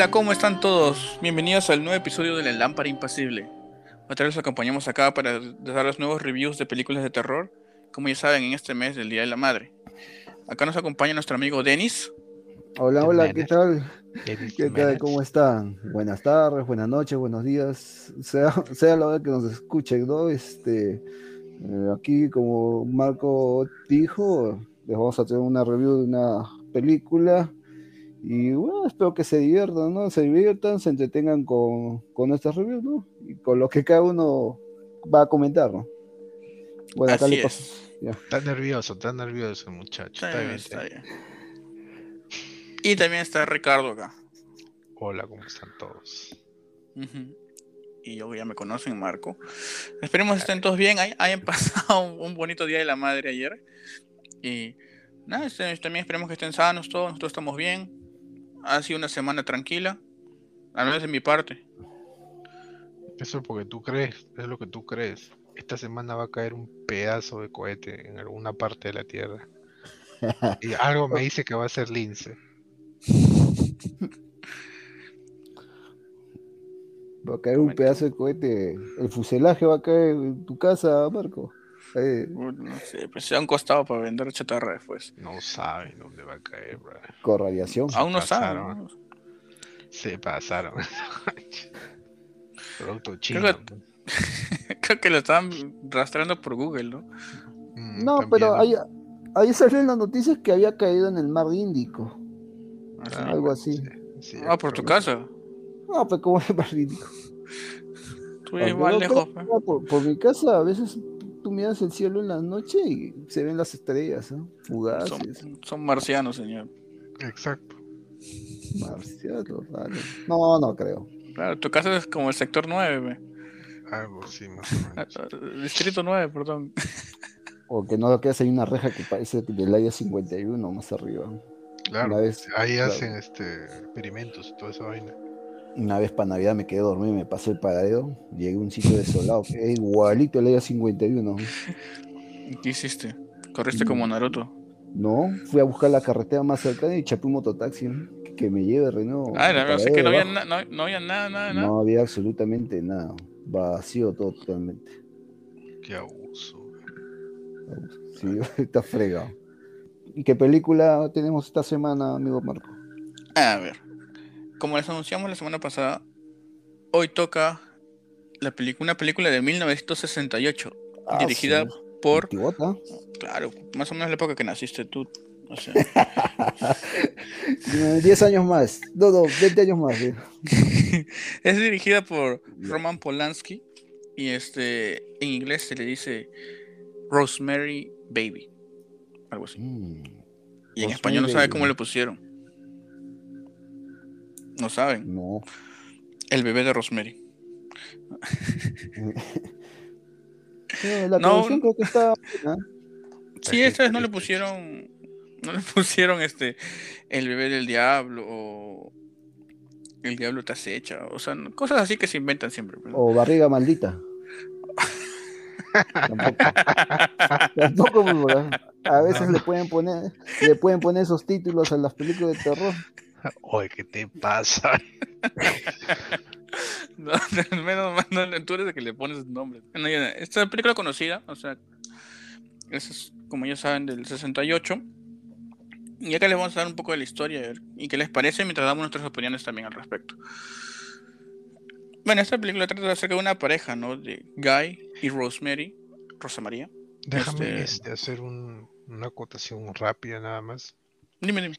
Hola, ¿cómo están todos? Bienvenidos al nuevo episodio de La Lámpara Impasible. Otra vez los acompañamos acá para dar los nuevos reviews de películas de terror, como ya saben, en este mes del Día de la Madre. Acá nos acompaña nuestro amigo Denis. Hola, hola, ¿qué tal? ¿Qué tal? ¿Cómo están? Buenas tardes, buenas noches, buenos días, sea, sea la hora que nos escuchen, ¿no? Este, eh, aquí, como Marco dijo, les vamos a tener una review de una película y bueno, espero que se diviertan, ¿no? Se diviertan, se entretengan con, con estas reviews, ¿no? Y con lo que cada uno va a comentar, ¿no? Bueno, Así es. Está nervioso, está nervioso, muchacho. Está, bien, está bien. Y también está Ricardo acá. Hola, ¿cómo están todos? Y yo ya me conocen, Marco. Esperemos que estén todos bien. Hayan pasado un bonito día de la madre ayer. Y nada, este, también esperemos que estén sanos todos. Nosotros estamos bien ha sido una semana tranquila, al menos de mi parte. Eso es porque tú crees, es lo que tú crees. Esta semana va a caer un pedazo de cohete en alguna parte de la Tierra. y algo me dice que va a ser lince. Va a caer un pedazo de cohete. El fuselaje va a caer en tu casa, Marco. No sé, pues se han costado para vender chatarra después. No saben dónde va a caer, bro. Con radiación. Aún no saben. Se pasaron. Producto chino. Creo que, lo estaban rastreando por Google, ¿no? Mm, no, pero ahí, ahí salió en las noticias que había caído en el mar Índico. Ah, algo así. ah, por tu casa. No, pues como el mar Índico. Tú igual lejos. Por, por, mi casa a veces miras el cielo en la noche y se ven las estrellas, ¿no? Fugaces. Son, marcianos, señor. Exacto. Marcianos, vale. No, no creo. Claro, tu casa es como el sector 9, Algo sí, más o menos. Distrito 9, perdón. O que no que hay una reja que parece del área 51 más arriba. Claro, ahí hacen este experimentos y toda esa vaina. Una vez para Navidad me quedé dormido y me pasé el paradero. Llegué a un sitio desolado. Es igualito el área 51. ¿Qué hiciste? ¿Corriste como Naruto? No, fui a buscar la carretera más cercana y chapé un mototaxi que me lleve Renault. Ah, no, sé que no había, no, no había, nada, nada, nada. No había absolutamente nada. Vacío totalmente. Qué abuso. Sí, está fregado. ¿Y qué película tenemos esta semana, amigo Marco? A ver como les anunciamos la semana pasada, hoy toca la película, una película de 1968, ah, dirigida por... Claro, más o menos la época que naciste tú. O sea. 10 años más, no, no, 20 años más. es dirigida por Roman Polanski y este en inglés se le dice Rosemary Baby, algo así. Mm. y en español no sabe cómo le pusieron. ¿No saben? No. El bebé de Rosemary. la no, creo que está. Sí, esta vez no le pusieron. No le pusieron este. El bebé del diablo o. El diablo te acecha. O sea, cosas así que se inventan siempre. O barriga maldita. Tampoco, a veces le pueden poner le pueden poner esos títulos a las películas de terror Oye, ¿qué te pasa? no, menos mal, tú eres el que le pones nombre. esta película conocida, o sea, es como ya saben del 68. Y acá les vamos a dar un poco de la historia y qué les parece mientras damos nuestras opiniones también al respecto. Bueno, esta película trata acerca de una pareja, ¿no? De Guy y Rosemary, Rosa María. Déjame este, este, hacer una acotación rápida nada más. Dime, dime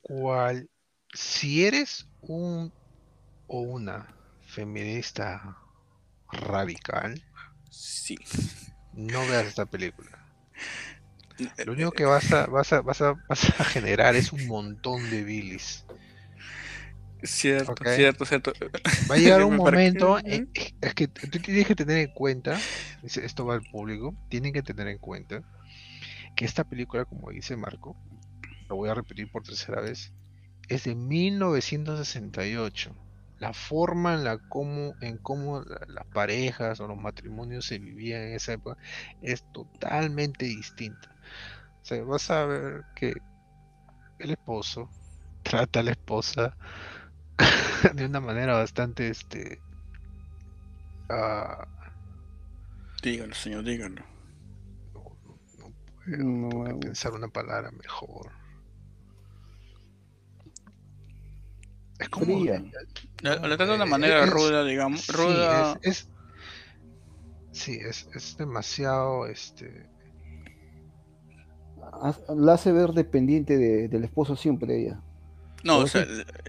cual, si eres un o una feminista radical, sí. no veas esta película. Lo único que vas a, vas a, vas a, vas a generar es un montón de bilis. Cierto, cierto, cierto. Va a llegar un momento, es que tú tienes que tener en cuenta, esto va al público, tienen que tener en cuenta que esta película, como dice Marco, lo voy a repetir por tercera vez, es de 1968. La forma en la cómo, en cómo las parejas o los matrimonios se vivían en esa época es totalmente distinta. O sea, vas a ver que el esposo trata a la esposa de una manera bastante este uh... dígalo señor dígalo no, puedo pensar una palabra mejor es como le trata de una manera ruda digamos ruda sí, es, sí es, es demasiado este la hace ver dependiente de, del esposo siempre ella no, o sea,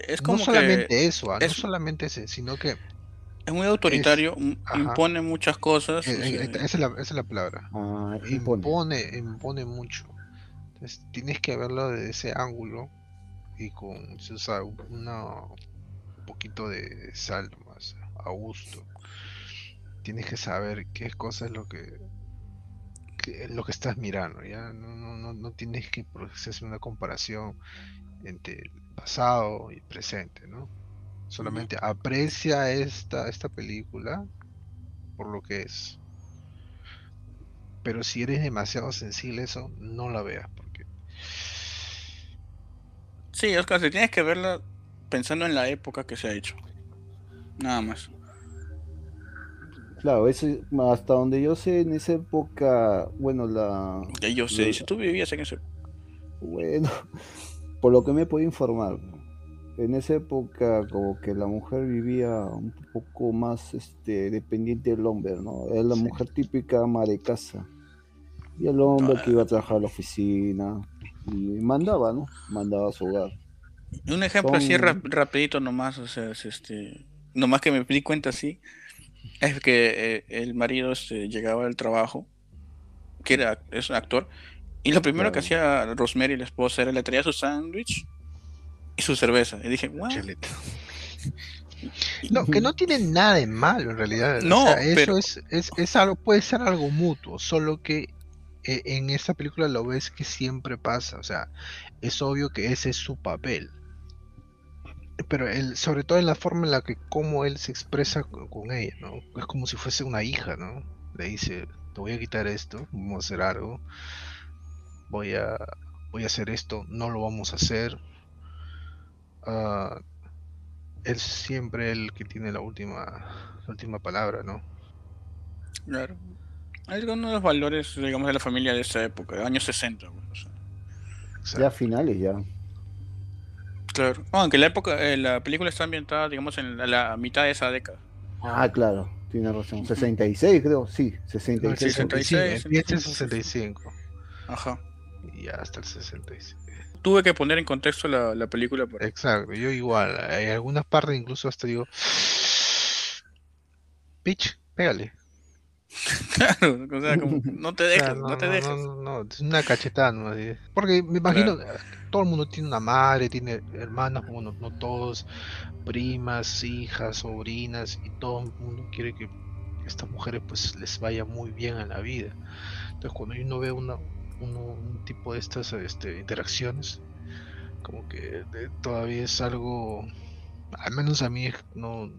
es como no solamente eso, ah, no solamente ese, sino que es muy autoritario, impone muchas cosas. Eh, eh, esa, es la, esa, es la, palabra. Ah, impone. impone, mucho. Entonces, tienes que verlo desde ese ángulo y con o sea, una, un poquito de sal más a gusto. Tienes que saber qué cosa es lo que, lo que estás mirando, ya no, no, no, tienes que hacer una comparación entre pasado y presente, ¿no? Solamente aprecia esta, esta película por lo que es. Pero si eres demasiado sensible eso, no la veas. Sí, Oscar, si tienes que verla pensando en la época que se ha hecho. Nada más. Claro, eso, hasta donde yo sé, en esa época, bueno, la... yo sé, si tú vivías en ese... Bueno, por lo que me puedo informar, en esa época como que la mujer vivía un poco más este, dependiente del hombre, ¿no? Era la mujer típica ama de casa. Y el hombre que iba a trabajar a la oficina y mandaba, ¿no? Mandaba a su hogar. Un ejemplo así rapidito nomás, o sea, es este, nomás que me di cuenta así, es que eh, el marido este, llegaba del trabajo, que era, es un actor, y lo primero que hacía Rosemary, la esposa, era le traía su sándwich y su cerveza. Y dije, wow. No, que no tiene nada de malo en realidad. No, eso es, es, algo, puede ser algo mutuo, solo que en esta película lo ves que siempre pasa. O sea, es obvio que ese es su papel. Pero él, sobre todo en la forma en la que como él se expresa con, ella, ¿no? Es como si fuese una hija, ¿no? Le dice, te voy a quitar esto, vamos a hacer algo voy a, voy a hacer esto, no lo vamos a hacer. Uh, es siempre el que tiene la última, la última palabra, ¿no? Claro. Uno de los valores, digamos, de la familia de esa época, de años 60. Pues, ya finales, ya. Claro. aunque la época, eh, la película está ambientada, digamos, en la, mitad de esa década. Ah, claro, tiene razón. 66, creo, sí, 66. 66, 65. Ajá y hasta el 66. Tuve que poner en contexto la, película. Por... Exacto, yo igual. Hay algunas partes incluso hasta digo, Pitch, pégale. claro, o sea, como, no te dejes, no, te dejes. No, es una cachetada, ¿no? Porque me imagino, todo el mundo tiene una madre, tiene hermanas, bueno, no todos, primas, hijas, sobrinas, y todo el mundo quiere que estas mujeres pues les vaya muy bien en la vida. Entonces cuando uno ve una, un tipo de estas este, interacciones, como que todavía es algo, al menos a mí no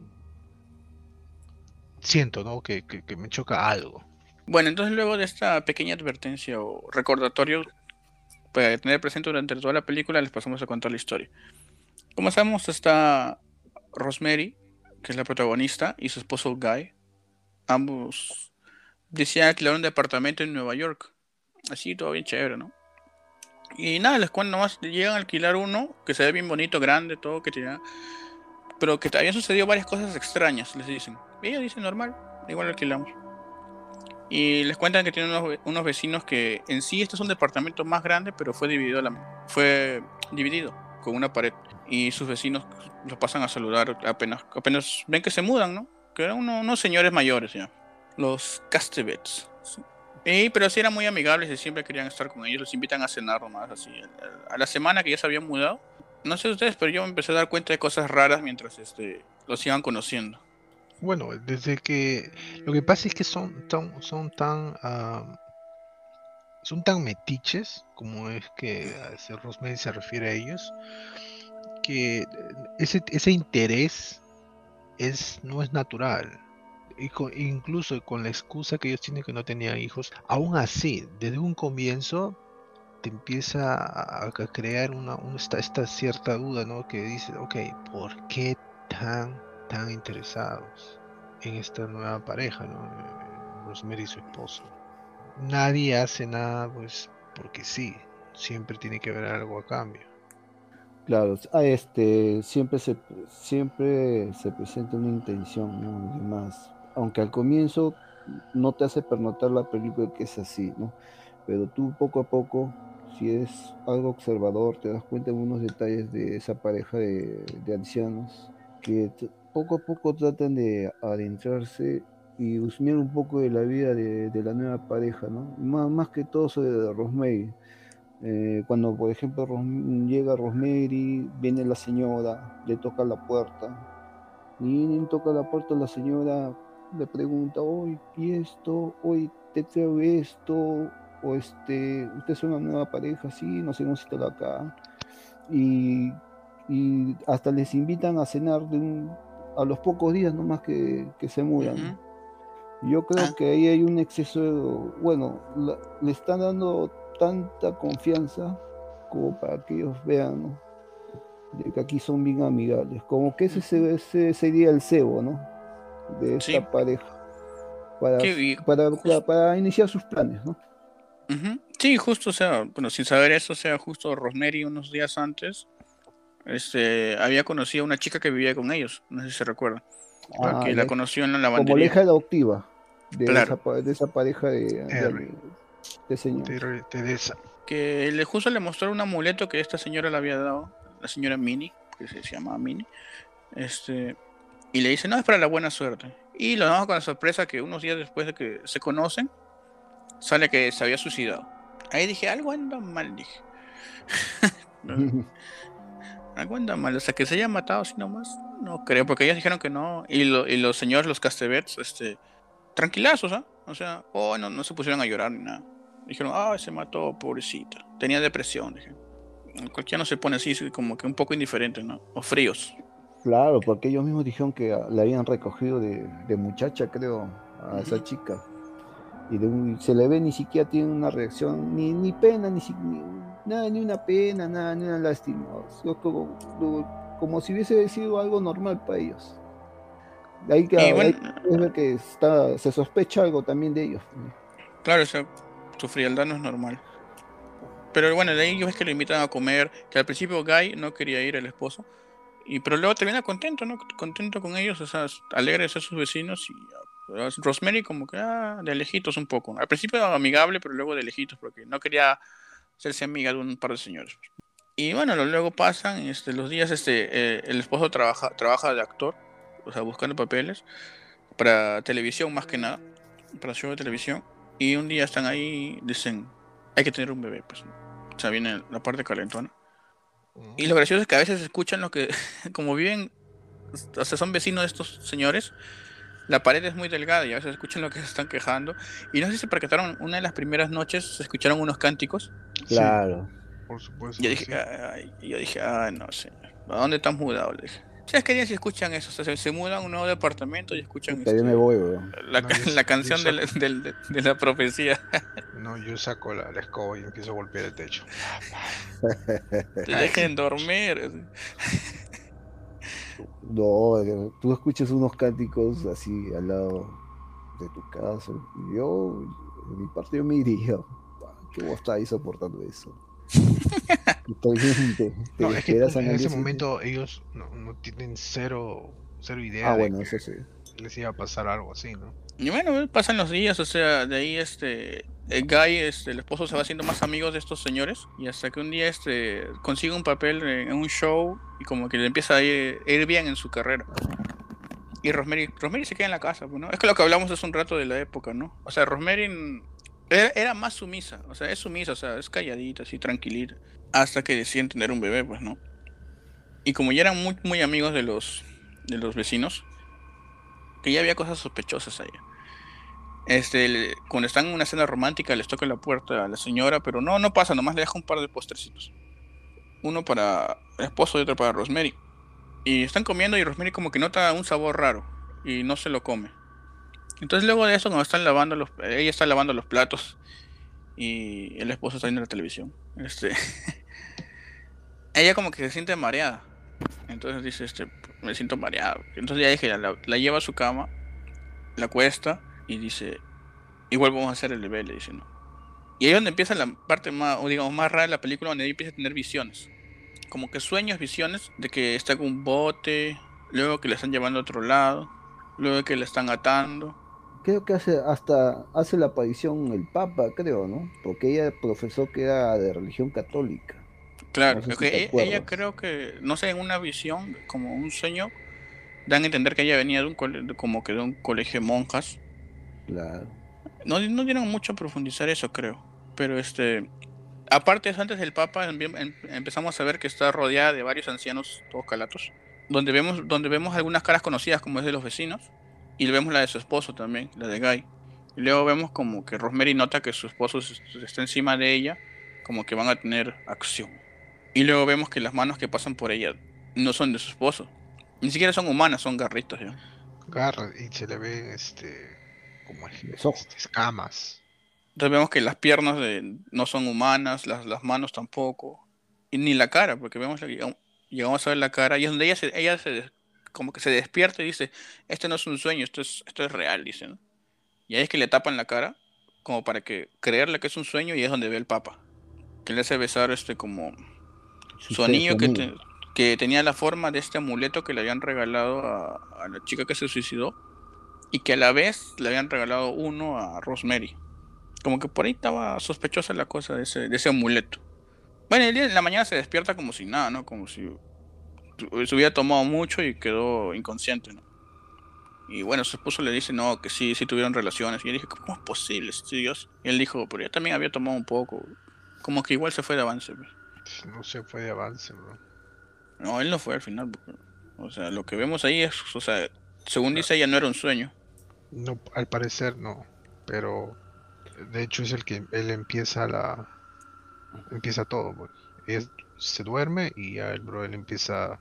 siento, ¿no? Que, me choca algo. Bueno, entonces luego de esta pequeña advertencia o recordatorio para tener presente durante toda la película, les pasamos a contar la historia. Como sabemos, está Rosemary, que es la protagonista, y su esposo Guy. Ambos decían alquilar un departamento en Nueva York. Así, todo bien chévere, ¿no? Y nada, les cuento nomás, llegan a alquilar uno que se ve bien bonito, grande, todo, que tiene... Pero que habían sucedido varias cosas extrañas, les dicen. Ellos dicen, normal, igual alquilamos. Y les cuentan que tienen unos, vecinos que en sí este es un departamento más grande, pero fue dividido, fue dividido con una pared. Y sus vecinos los pasan a saludar apenas, apenas ven que se mudan, ¿no? Que eran unos, señores mayores ya. Los Castevets. Y, pero sí eran muy amigables y siempre querían estar con ellos. Los invitan a cenar nomás, así. A la semana que ya se habían mudado. No sé ustedes, pero yo me empecé a dar cuenta de cosas raras mientras este, los iban conociendo. Bueno, desde que. Lo que pasa es que son tan. Son tan son tan metiches, como es que Rosemary se refiere a ellos, que ese, ese interés es, no es natural incluso con la excusa que ellos tienen que no tenían hijos, aún así, desde un comienzo te empieza a, crear una, esta, cierta duda, ¿no? Que dice, ok, ¿por qué tan, tan interesados en esta nueva pareja, ¿no? Rosemary y su esposo. Nadie hace nada, pues, porque sí, siempre tiene que haber algo a cambio. Claro, ah, este, siempre se, siempre se presenta una intención, ¿no? Además, aunque al comienzo no te hace pernotar la película que es así, ¿no? Pero tú poco a poco si es algo observador, te das cuenta de unos detalles de esa pareja de, ancianos que poco a poco tratan de adentrarse y husmear un poco de la vida de, la nueva pareja, ¿no? Más, más que todo sobre Rosemary. Eh, cuando, por ejemplo, llega Rosemary, viene la señora, le toca la puerta, y toca la puerta, la señora le pregunta, hoy, ¿y esto? Hoy te traigo esto, o este, usted es una nueva pareja, sí, nos hemos citado acá, y, y, hasta les invitan a cenar de un, a los pocos días nomás que, que se mudan. Yo creo ah. que ahí hay un exceso, de, bueno, le están dando tanta confianza como para que ellos vean, De que aquí son bien amigables, como que ese, ese sería el cebo, ¿no? De esta pareja. Para, para, para iniciar sus planes, ¿no? Sí, justo, o sea, bueno, sin saber eso, o sea, justo Rosemary unos días antes, este, había conocido a una chica que vivía con ellos, no sé si se recuerda, ah, que la conoció en la lavandería. Como hija adoptiva de, esa, pareja de, de, señor. Teresa. Que le, justo le mostró un amuleto que esta señora le había dado, la señora Minnie, que se, llama Minnie, este, y le dice, no, es para la buena suerte. Y lo damos con la sorpresa que unos días después de que se conocen, sale que se había suicidado. Ahí dije, algo anda mal, dije. algo anda mal, o sea, que se haya matado así nomás, no creo, porque ellos dijeron que no. Y, y los señores, los castebets, este, tranquilazos, ¿ah? O sea, oh, no, no se pusieron a llorar ni nada. Dijeron, ah, se mató, pobrecita. Tenía depresión, dije. Cualquiera no se pone así, como que un poco indiferente, ¿no? O fríos. Claro, porque ellos mismos dijeron que le habían recogido de, de muchacha, creo, a esa chica y se le ve ni siquiera tiene una reacción, ni, ni pena, ni, nada, ni una pena, nada, ni una lástima. Como, como, si hubiese sido algo normal para ellos. Ahí que, que está, se sospecha algo también de ellos. Claro, su frialdad no es normal. Pero bueno, de ahí ves que lo invitan a comer, que al principio Guy no quería ir, el esposo, y pero luego termina contento, ¿no? Contento con ellos, o sea, alegre de ser sus vecinos y Rosemary como que ah, de lejitos un poco. Al principio amigable, pero luego de lejitos, porque no quería hacerse amiga de un par de señores. Y bueno, luego pasan este, los días, este, eh, el esposo trabaja, trabaja de actor, o sea, buscando papeles, para televisión más que nada, para show de televisión. Y un día están ahí, dicen, hay que tener un bebé, pues. O sea, viene la parte calentona. Y lo gracioso es que a veces escuchan lo que, como viven, o sea, son vecinos de estos señores, la pared es muy delgada y a veces escuchan lo que se están quejando. Y no sé si se percataron, una de las primeras noches se escucharon unos cánticos. Claro. por supuesto. Yo dije, ay, yo dije, ah, no sé, ¿a dónde están mudados? Le dije. ¿Sabes qué si escuchan eso? O sea, se, mudan a un nuevo departamento y escuchan este, me voy, la, la, canción de, la, de, la, profecía. No, yo saco la, escoba y empiezo a golpear el techo. Te dejen dormir. No, tú escuchas unos cánticos así al lado de tu casa. Yo, de mi parte, yo me diría, ¿qué vos estáis soportando eso? no, es que en ese momento ellos no, tienen cero, cero idea ah, de bueno, que eso sí. les iba a pasar algo así, ¿no? Y bueno, pasan los días, o sea, de ahí este Guy, este, el esposo se va haciendo más amigos de estos señores y hasta que un día este consigue un papel en un show y como que le empieza a ir, bien en su carrera. Y Rosemary, Rosemary se queda en la casa, pues, ¿no? Es que lo que hablamos hace un rato de la época, ¿no? O sea, Rosemary era, más sumisa, o sea, es sumisa, o sea, es calladita, así, tranquilita, hasta que decide tener un bebé, pues, ¿no? Y como ya eran muy, muy amigos de los, de los vecinos, que ya había cosas sospechosas ahí. Este, cuando están en una cena romántica, les toca la puerta a la señora, pero no, no pasa, nomás le deja un par de postrecitos. Uno para el esposo y otro para Rosemary. Y están comiendo y Rosemary como que nota un sabor raro y no se lo come. Entonces luego de eso, cuando están lavando los, ella está lavando los platos y el esposo está viendo la televisión. Este, ella como que se siente mareada. Entonces dice, este, me siento mareado. Entonces ya dije, la lleva a su cama, la cuesta y dice, igual vamos a hacer el bebé, le dice, no. Y ahí es donde empieza la parte más, o digamos, más rara de la película, donde ella empieza a tener visiones. Como que sueños, visiones, de que está con un bote, luego que la están llevando a otro lado, luego que la están atando. Creo que hace hasta hace la aparición el Papa, creo, ¿no? Porque ella profesó que era de religión católica. Claro, e, ella, creo que, no sé, en una visión, como un sueño, dan a entender que ella venía de un como que de un colegio de monjas. Claro. No, no dieron mucho a profundizar eso, creo. Pero este, aparte antes del Papa, em, empezamos a ver que está rodeada de varios ancianos, todos calatos, donde vemos, donde vemos algunas caras conocidas como es de los vecinos, y vemos la de su esposo también, la de Guy. Y luego vemos como que Rosemary nota que su esposo está encima de ella, como que van a tener acción. Y luego vemos que las manos que pasan por ella no son de su esposo. Ni siquiera son humanas, son garritos. ¿ya? Garras, y se le ven este, como este, escamas. Entonces vemos que las piernas de, no son humanas, las, las manos tampoco. Y ni la cara, porque vemos llegamos a ver la cara y es donde ella se, ella se como que se despierta y dice, este no es un sueño, esto es, esto es real, dicen. Y ahí es que le tapan la cara, como para que creerle que es un sueño y es donde ve el Papa. Que le hace besar este como su anillo que, que tenía la forma de este amuleto que le habían regalado a, la chica que se suicidó y que a la vez le habían regalado uno a Rosemary. Como que por ahí estaba sospechosa la cosa de ese, de ese amuleto. Bueno, el día de la mañana se despierta como si nada, ¿no? Como si se hubiera tomado mucho y quedó inconsciente, ¿no? Y bueno, su esposo le dice, no, que sí, sí tuvieron relaciones. Y yo dije, ¿cómo es posible, Dios? Y él dijo, pero yo también había tomado un poco. Como que igual se fue de avance, pues". No se fue de avance, bro. No, él no fue al final. O sea, lo que vemos ahí es, o sea, según dice ella, no era un sueño. No, al parecer no. Pero de hecho es el que él empieza la. Empieza todo, pues. Es, se duerme y ya el bro él empieza a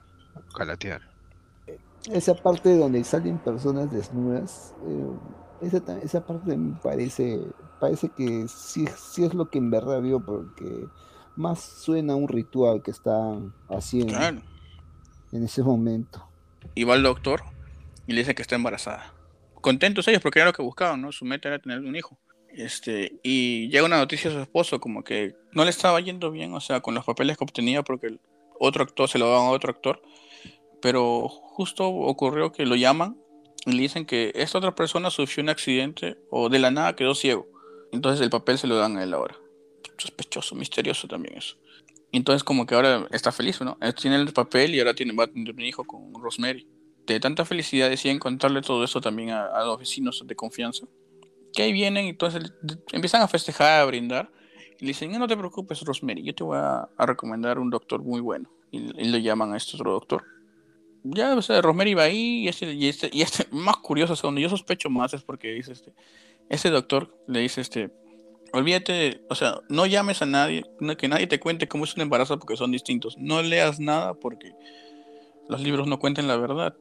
calatear. Esa parte donde salen personas desnudas, eh, esa, esa parte me parece, parece que sí, sí es lo que en verdad vio, porque más suena un ritual que están haciendo en ese momento. Y va el doctor y le dice que está embarazada. Contentos ellos porque era lo que buscaban, ¿no? Su meta era tener un hijo. Este, y llega una noticia a su esposo como que no le estaba yendo bien, o sea, con los papeles que obtenía porque el otro actor se lo daban a otro actor, pero justo ocurrió que lo llaman y le dicen que esta otra persona sufrió un accidente o de la nada quedó ciego. Entonces el papel se lo dan a él ahora. Sospechoso, misterioso también eso. entonces como que ahora está feliz, ¿no? Tiene el papel y ahora tiene, va a tener un hijo con Rosemary. De tanta felicidad deciden contarle todo eso también a, a los vecinos de confianza que ahí vienen y entonces empiezan a festejar, a brindar. Y le dicen, no te preocupes, Rosemary, yo te voy a, recomendar un doctor muy bueno. Y, le llaman a este otro doctor. Ya, o sea, Rosemary va ahí y este, y este, y este más curioso, o sea, donde yo sospecho más es porque dice este, ese doctor le dice este, olvídate, o sea, no llames a nadie, que nadie te cuente cómo es un embarazo porque son distintos. No leas nada porque los libros no cuenten la verdad.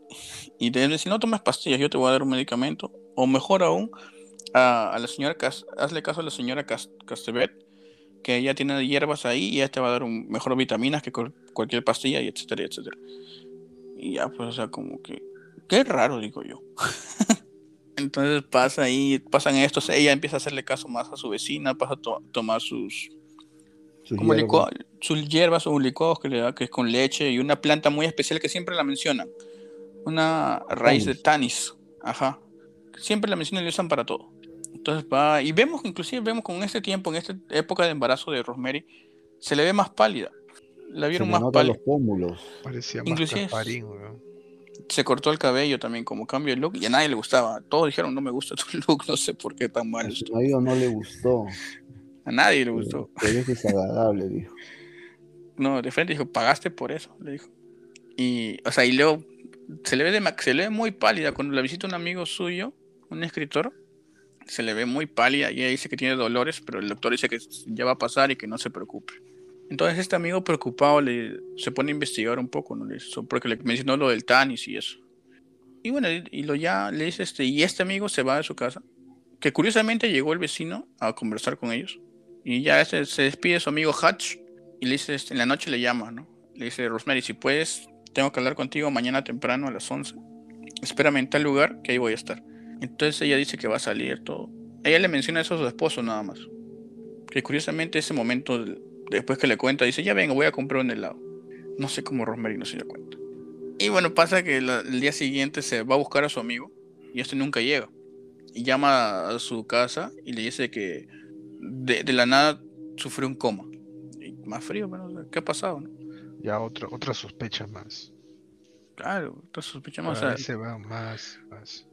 Y te si no tomas pastillas, yo te voy a dar un medicamento. O mejor aún, a, la señora, hazle caso a la señora Castevet, que ella tiene hierbas ahí y ella te va a dar un, mejor vitaminas que cualquier pastilla y etcétera, etcétera. Y ya, pues, o sea, como que, qué raro, digo yo. Entonces pasa ahí, pasan estos, ella empieza a hacerle caso más a su vecina, pasa a tomar sus, como sus hierbas o un licuado que le da, que es con leche y una planta muy especial que siempre la mencionan. Una raíz de tanis. Ajá. Siempre la mencionan y la usan para todo. Entonces va, y vemos, inclusive vemos con este tiempo, en esta época de embarazo de Rosemary, se le ve más pálida. La vieron más pálida. los pómulos. Parecía más caparín, Se cortó el cabello también como cambio de look y a nadie le gustaba. Todos dijeron no me gusta tu look, no sé por qué tan mal. A su marido no le gustó. A nadie le gustó. Pero es desagradable, dijo. No, de frente dijo, pagaste por eso, le dijo. Y, o sea, y luego se le ve, de, se le ve muy pálida. Cuando la visita un amigo suyo, un escritor, se le ve muy pálida y ella dice que tiene dolores, pero el doctor dice que ya va a pasar y que no se preocupe. Entonces este amigo preocupado le, se pone a investigar un poco, ¿no? porque le mencionó lo del tanis y eso. Y bueno, y lo ya le dice este, y este amigo se va de su casa, que curiosamente llegó el vecino a conversar con ellos. Y ya se, se despide su amigo Hutch y le dice, en la noche le llama, ¿no? Le dice, Rosemary, si puedes, tengo que hablar contigo mañana temprano a las 11. Espérame en tal lugar que ahí voy a estar. Entonces ella dice que va a salir todo. Ella le menciona eso a su esposo nada más. Que curiosamente ese momento, después que le cuenta, dice, ya vengo, voy a comprar un helado. No sé cómo Rosemary no se dio cuenta. Y bueno, pasa que el día siguiente se va a buscar a su amigo y este nunca llega. Y llama a su casa y le dice que de, la nada sufrió un coma. Y más frío, pero ¿qué ha pasado? Ya otra, otra sospecha más. Claro, otra sospecha más. se va más, más.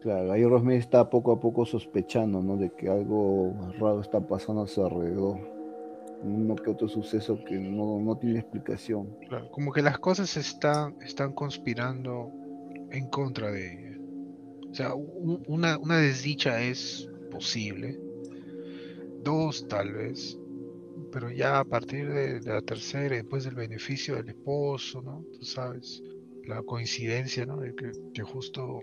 Claro, ahí Rosemary está poco a poco sospechando, ¿no? De que algo raro está pasando a su alrededor. Uno que otro suceso que no, tiene explicación. Claro, como que las cosas están, están conspirando en contra de ella. O sea, una, una desdicha es posible. Dos, tal vez. Pero ya a partir de, de la tercera, después del beneficio del esposo, ¿no? Tú sabes, la coincidencia, ¿no? De que, que justo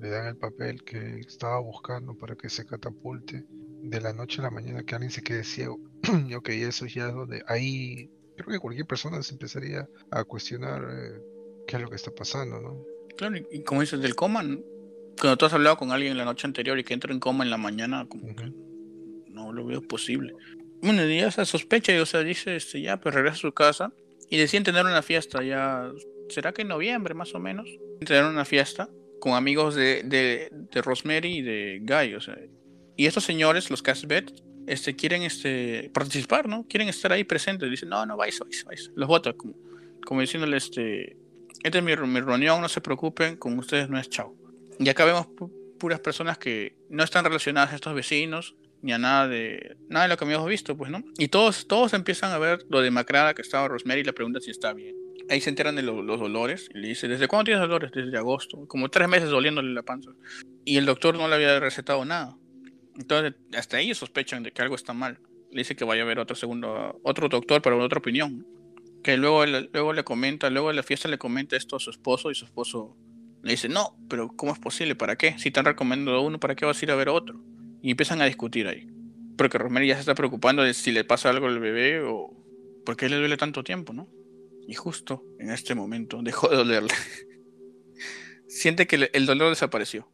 le dan el papel que estaba buscando para que se catapulte de la noche a la mañana que alguien se quede ciego. ok, eso ya es donde ahí creo que cualquier persona se empezaría a cuestionar eh, qué es lo que está pasando, ¿no? Claro, y como dices, del coma, cuando tú has hablado con alguien la noche anterior y que entra en coma en la mañana, como que no lo veo posible. Bueno, y esa sospecha, y o sea, dice, este, ya, pues regresa a su casa y deciden tener una fiesta ya, ¿será que en noviembre más o menos? Tener una fiesta con amigos de, de, de Rosemary y de Guy, o sea. Y estos señores, los Casbet, este, quieren este, participar, ¿no? Quieren estar ahí presentes. Dicen, no, no, vais, vais, vais. Los vota, como, como diciéndole, este, esta es mi, mi, reunión, no se preocupen, con ustedes no es chao. Y acá vemos puras personas que no están relacionadas a estos vecinos, ni a nada de, nada de lo que habíamos visto, pues, ¿no? Y todos, todos empiezan a ver lo demacrada que estaba Rosemary y le preguntan si está bien ahí se enteran de los dolores y le dice, ¿desde cuándo tienes dolores? Desde agosto, como tres meses doliéndole la panza. Y el doctor no le había recetado nada. Entonces, hasta ahí sospechan de que algo está mal. Le dice que vaya a ver otro segundo, otro doctor para otra opinión. Que luego, luego le comenta, luego de la fiesta le comenta esto a su esposo y su esposo le dice, no, pero ¿cómo es posible? ¿Para qué? Si están recomendando a uno, ¿para qué vas a ir a ver otro? Y empiezan a discutir ahí. Porque Rosemary ya se está preocupando de si le pasa algo al bebé o por qué le duele tanto tiempo, ¿no? Y justo en este momento dejó de dolerle. Siente que el dolor desapareció.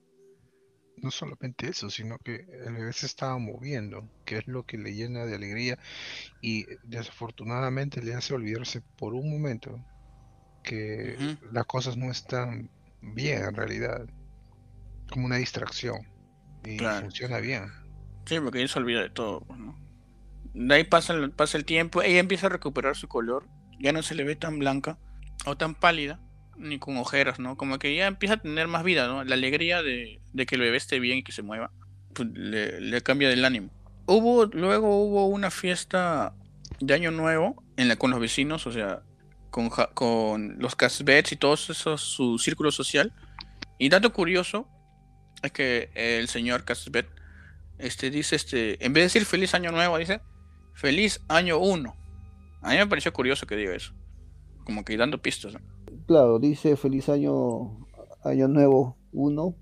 No solamente eso, sino que el bebé se estaba moviendo, que es lo que le llena de alegría y desafortunadamente le hace olvidarse por un momento que las cosas no están bien en realidad, como una distracción y funciona bien. Sí, porque ella se olvida de todo. Pues, de ahí pasa pasa el tiempo, ella empieza a recuperar su color ya no se le ve tan blanca o tan pálida, ni con ojeras, ¿no? Como que ya empieza a tener más vida, ¿no? La alegría de, que el bebé esté bien y que se mueva, pues le, cambia del ánimo. Hubo, luego hubo una fiesta de Año Nuevo en la, con los vecinos, o sea, con, con los Casbets y todos esos, su círculo social. Y dato curioso es que el señor Casbet este, dice, este, en vez de decir feliz año nuevo, dice feliz año 1. A mí me pareció curioso que diga eso. Como que dando pistas. Claro, dice feliz año, año nuevo uno.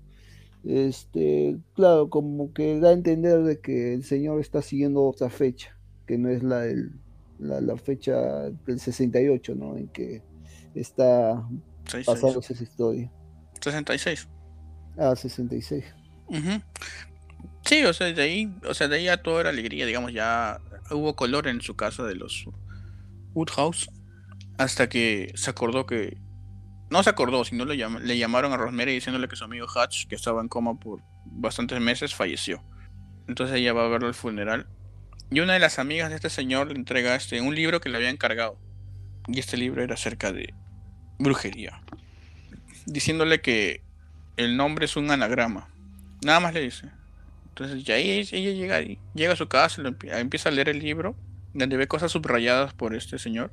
Este, claro, como que da a entender de que el señor está siguiendo otra fecha, que no es la, la, fecha del 68, ¿no? En que está pasando esa historia. 66. Ah, 66. Sí, o sea, de ahí, o sea, de ahí ya todo era alegría, digamos, ya hubo color en su casa de los Woodhouse hasta que se acordó que. No se acordó, sino le, le llamaron a Rosemary diciéndole que su amigo Hutch, que estaba en coma por bastantes meses, falleció. Entonces ella va a verlo al funeral. Y una de las amigas de este señor le entrega este, un libro que le había encargado. Y este libro era acerca de brujería. Diciéndole que el nombre es un anagrama. Nada más le dice. Entonces ya ella, llega, llega a su casa, empieza a leer el libro donde ve cosas subrayadas por este señor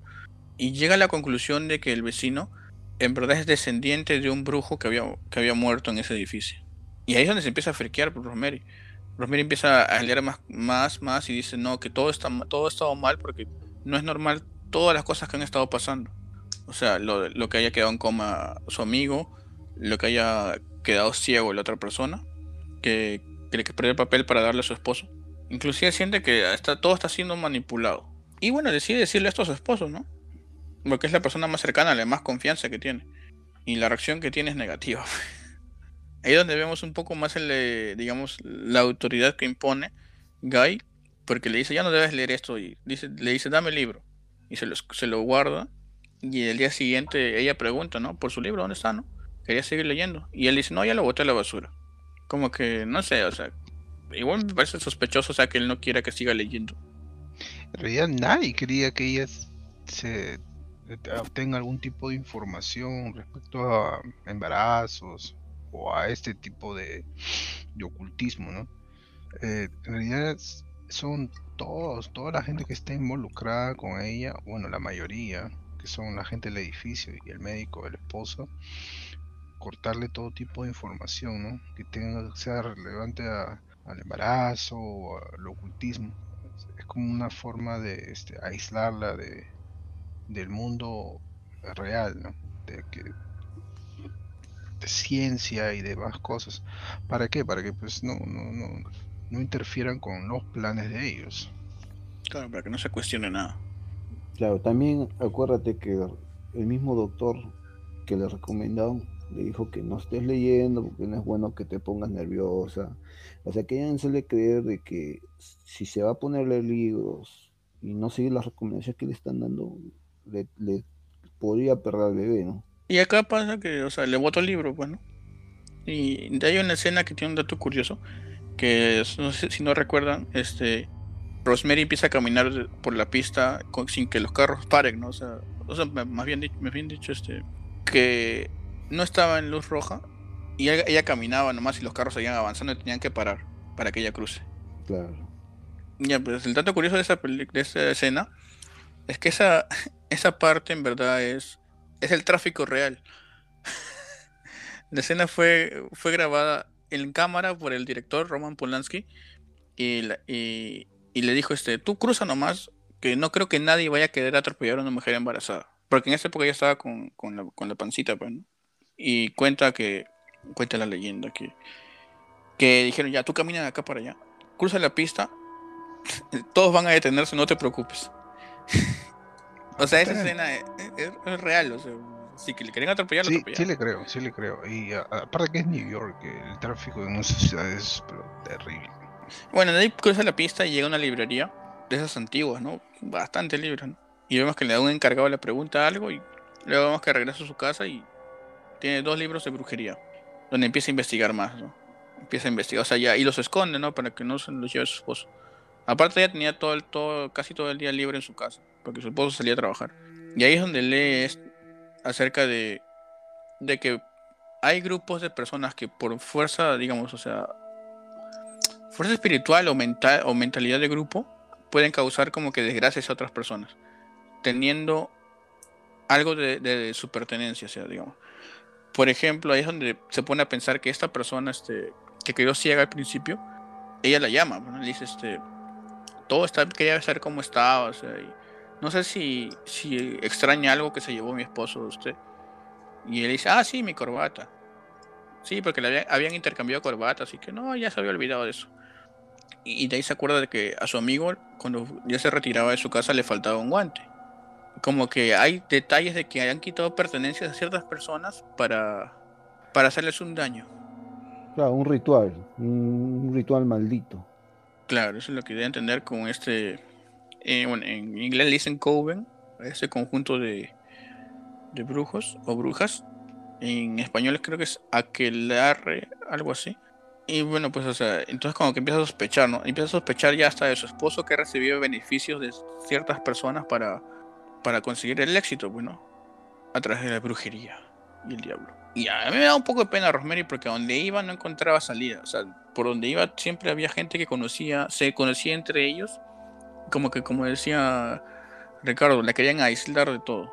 y llega a la conclusión de que el vecino en verdad es descendiente de un brujo que había, que había muerto en ese edificio. Y ahí es donde se empieza a friquear por Rosemary. Rosemary empieza a leer más, más, más y dice, no, que todo, está, todo ha estado mal porque no es normal todas las cosas que han estado pasando. O sea, lo, lo que haya quedado en coma su amigo, lo que haya quedado ciego la otra persona, que, que le perdió el papel para darle a su esposo Inclusive siente que está, todo está siendo manipulado. Y bueno, decide decirle esto a su esposo, ¿no? Porque es la persona más cercana, la más confianza que tiene. Y la reacción que tiene es negativa. Ahí es donde vemos un poco más el, digamos, la autoridad que impone Guy, porque le dice, ya no debes leer esto, y dice, le dice, dame el libro. Y se lo, se lo guarda. Y el día siguiente ella pregunta, ¿no? Por su libro, ¿dónde está, no? Quería seguir leyendo. Y él dice, no, ya lo boté a la basura. Como que, no sé, o sea, igual me parece sospechoso, o sea, que él no quiera que siga leyendo. En realidad nadie quería que ella se obtenga algún tipo de información respecto a embarazos o a este tipo de, ocultismo, ¿no? Eh, en realidad son todos, toda la gente que está involucrada con ella, bueno, la mayoría, que son la gente del edificio y el médico, el esposo, cortarle todo tipo de información, ¿no? Que tenga, sea relevante al embarazo o al ocultismo. Es como una forma de este, aislarla de, del mundo real, ¿no? De, que, de ciencia y demás cosas. ¿Para qué? Para que pues no, no, no, no interfieran con los planes de ellos. Claro, para que no se cuestione nada. Claro, también acuérdate que el mismo doctor que le recomendaron le dijo que no estés leyendo porque no es bueno que te pongas nerviosa. O sea, que ella le creer de que si se va a ponerle libros y no seguir las recomendaciones que le están dando, le, podría perder al bebé, ¿no? Y acá pasa que, o sea, le boto el libro, bueno. Pues, y hay una escena que tiene un dato curioso, que no sé si no recuerdan, este, Rosemary empieza a caminar por la pista sin que los carros paren, ¿no? O sea, o sea más bien, me bien dicho, este, que no estaba en luz roja y ella, caminaba nomás y los carros seguían avanzando y tenían que parar para que ella cruce. Claro. Ya, pues el dato curioso de esa, de esa escena es que esa, esa parte en verdad es, es el tráfico real. la escena fue, fue grabada en cámara por el director Roman Polanski y, y, le dijo, este, tú cruza nomás, que no creo que nadie vaya a querer atropellar a una mujer embarazada. Porque en esa época ya estaba con, con, la, con la pancita, pues, ¿no? Y cuenta que, cuenta la leyenda que, que dijeron, ya, tú caminas de acá para allá, cruza la pista, todos van a detenerse, no te preocupes. o sea, esa escena es, real, o sea, si que le quieren atropellar, sí, sí le creo, sí le creo. Y aparte que es New York, el tráfico en esa ciudad es terrible. Bueno, de ahí cruza la pista y llega a una librería de esas antiguas, ¿no? Bastante libres, ¿no? Y vemos que le da un encargado le pregunta algo y luego vemos que regresa a su casa y tiene dos libros de brujería, donde empieza a investigar más, ¿no? Empieza a investigar, o sea, ya, y los esconde, ¿no? Para que no se los lleve su esposo. Aparte ya tenía todo el, todo, casi todo el día libre en su casa, porque su esposo salía a trabajar. Y ahí es donde lee acerca de, de que hay grupos de personas que por fuerza, digamos, o sea, fuerza espiritual o, mental, o mentalidad de grupo, pueden causar como que desgracias a otras personas, teniendo algo de, de su pertenencia, o sea, digamos. Por ejemplo, ahí es donde se pone a pensar que esta persona este, que quedó ciega al principio, ella la llama, le dice, este, todo está, quería saber cómo estaba, o sea, no sé si, si extraña algo que se llevó mi esposo de usted. Y él dice, ah, sí, mi corbata. Sí, porque le habían intercambiado corbatas, así que no, ya se había olvidado de eso. Y de ahí se acuerda de que a su amigo, cuando ya se retiraba de su casa, le faltaba un guante como que hay detalles de que hayan quitado pertenencias a ciertas personas para, para hacerles un daño. Claro, un ritual, un ritual maldito. Claro, eso es lo que debe entender con este, eh, bueno, en inglés le dicen coven, ese conjunto de, de brujos o brujas. En español creo que es aquelarre, algo así. Y bueno, pues, o sea, entonces como que empieza a sospechar, ¿no? Empieza a sospechar ya hasta de su esposo que recibió beneficios de ciertas personas para para conseguir el éxito, bueno, a través de la brujería y el diablo. Y a mí me da un poco de pena Rosemary porque donde iba no encontraba salida. O sea, por donde iba siempre había gente que conocía, se conocía entre ellos. Como que, como decía Ricardo, la querían aislar de todo.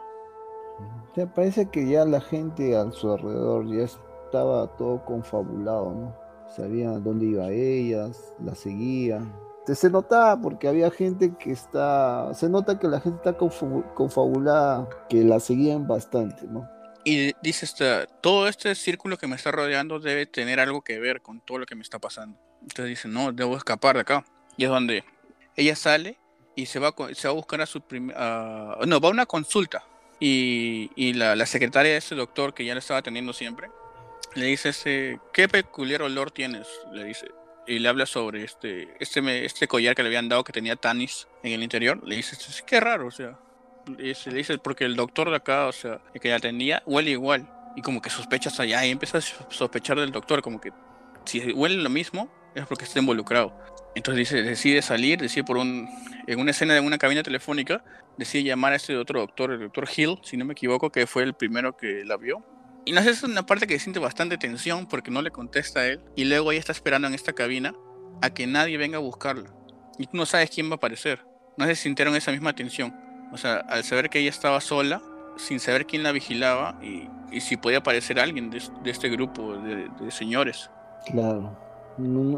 O parece que ya la gente a su alrededor ya estaba todo confabulado, ¿no? Sabía dónde iba ellas, la seguían se notaba porque había gente que está, se nota que la gente está confabulada, que la seguían bastante, ¿no? Y dice, este, todo este círculo que me está rodeando debe tener algo que ver con todo lo que me está pasando. Entonces dice, no, debo escapar de acá. Y es donde ella sale y se va, se va a buscar a su primera... no, va a una consulta. Y, y la, secretaria de ese doctor que ya le estaba atendiendo siempre, le dice, ese, ¿qué peculiar olor tienes? Le dice. Y le habla sobre este, este, este collar que le habían dado que tenía Tanis en el interior. Le dice, qué raro, o sea. Le dice, le dice, porque el doctor de acá, o sea, el que la atendía, huele igual. Y como que sospechas allá y empieza a sospechar del doctor, como que si huele lo mismo, es porque está involucrado. Entonces dice, decide salir, decide por un, en una escena de una cabina telefónica, decide llamar a este otro doctor, el doctor Hill, si no me equivoco, que fue el primero que la vio. Y no sé, es una parte que siente bastante tensión porque no le contesta a él. Y luego ella está esperando en esta cabina a que nadie venga a buscarla. Y tú no sabes quién va a aparecer. No si sintieron esa misma tensión. O sea, al saber que ella estaba sola, sin saber quién la vigilaba y, y si podía aparecer alguien de, este grupo de, señores. Claro.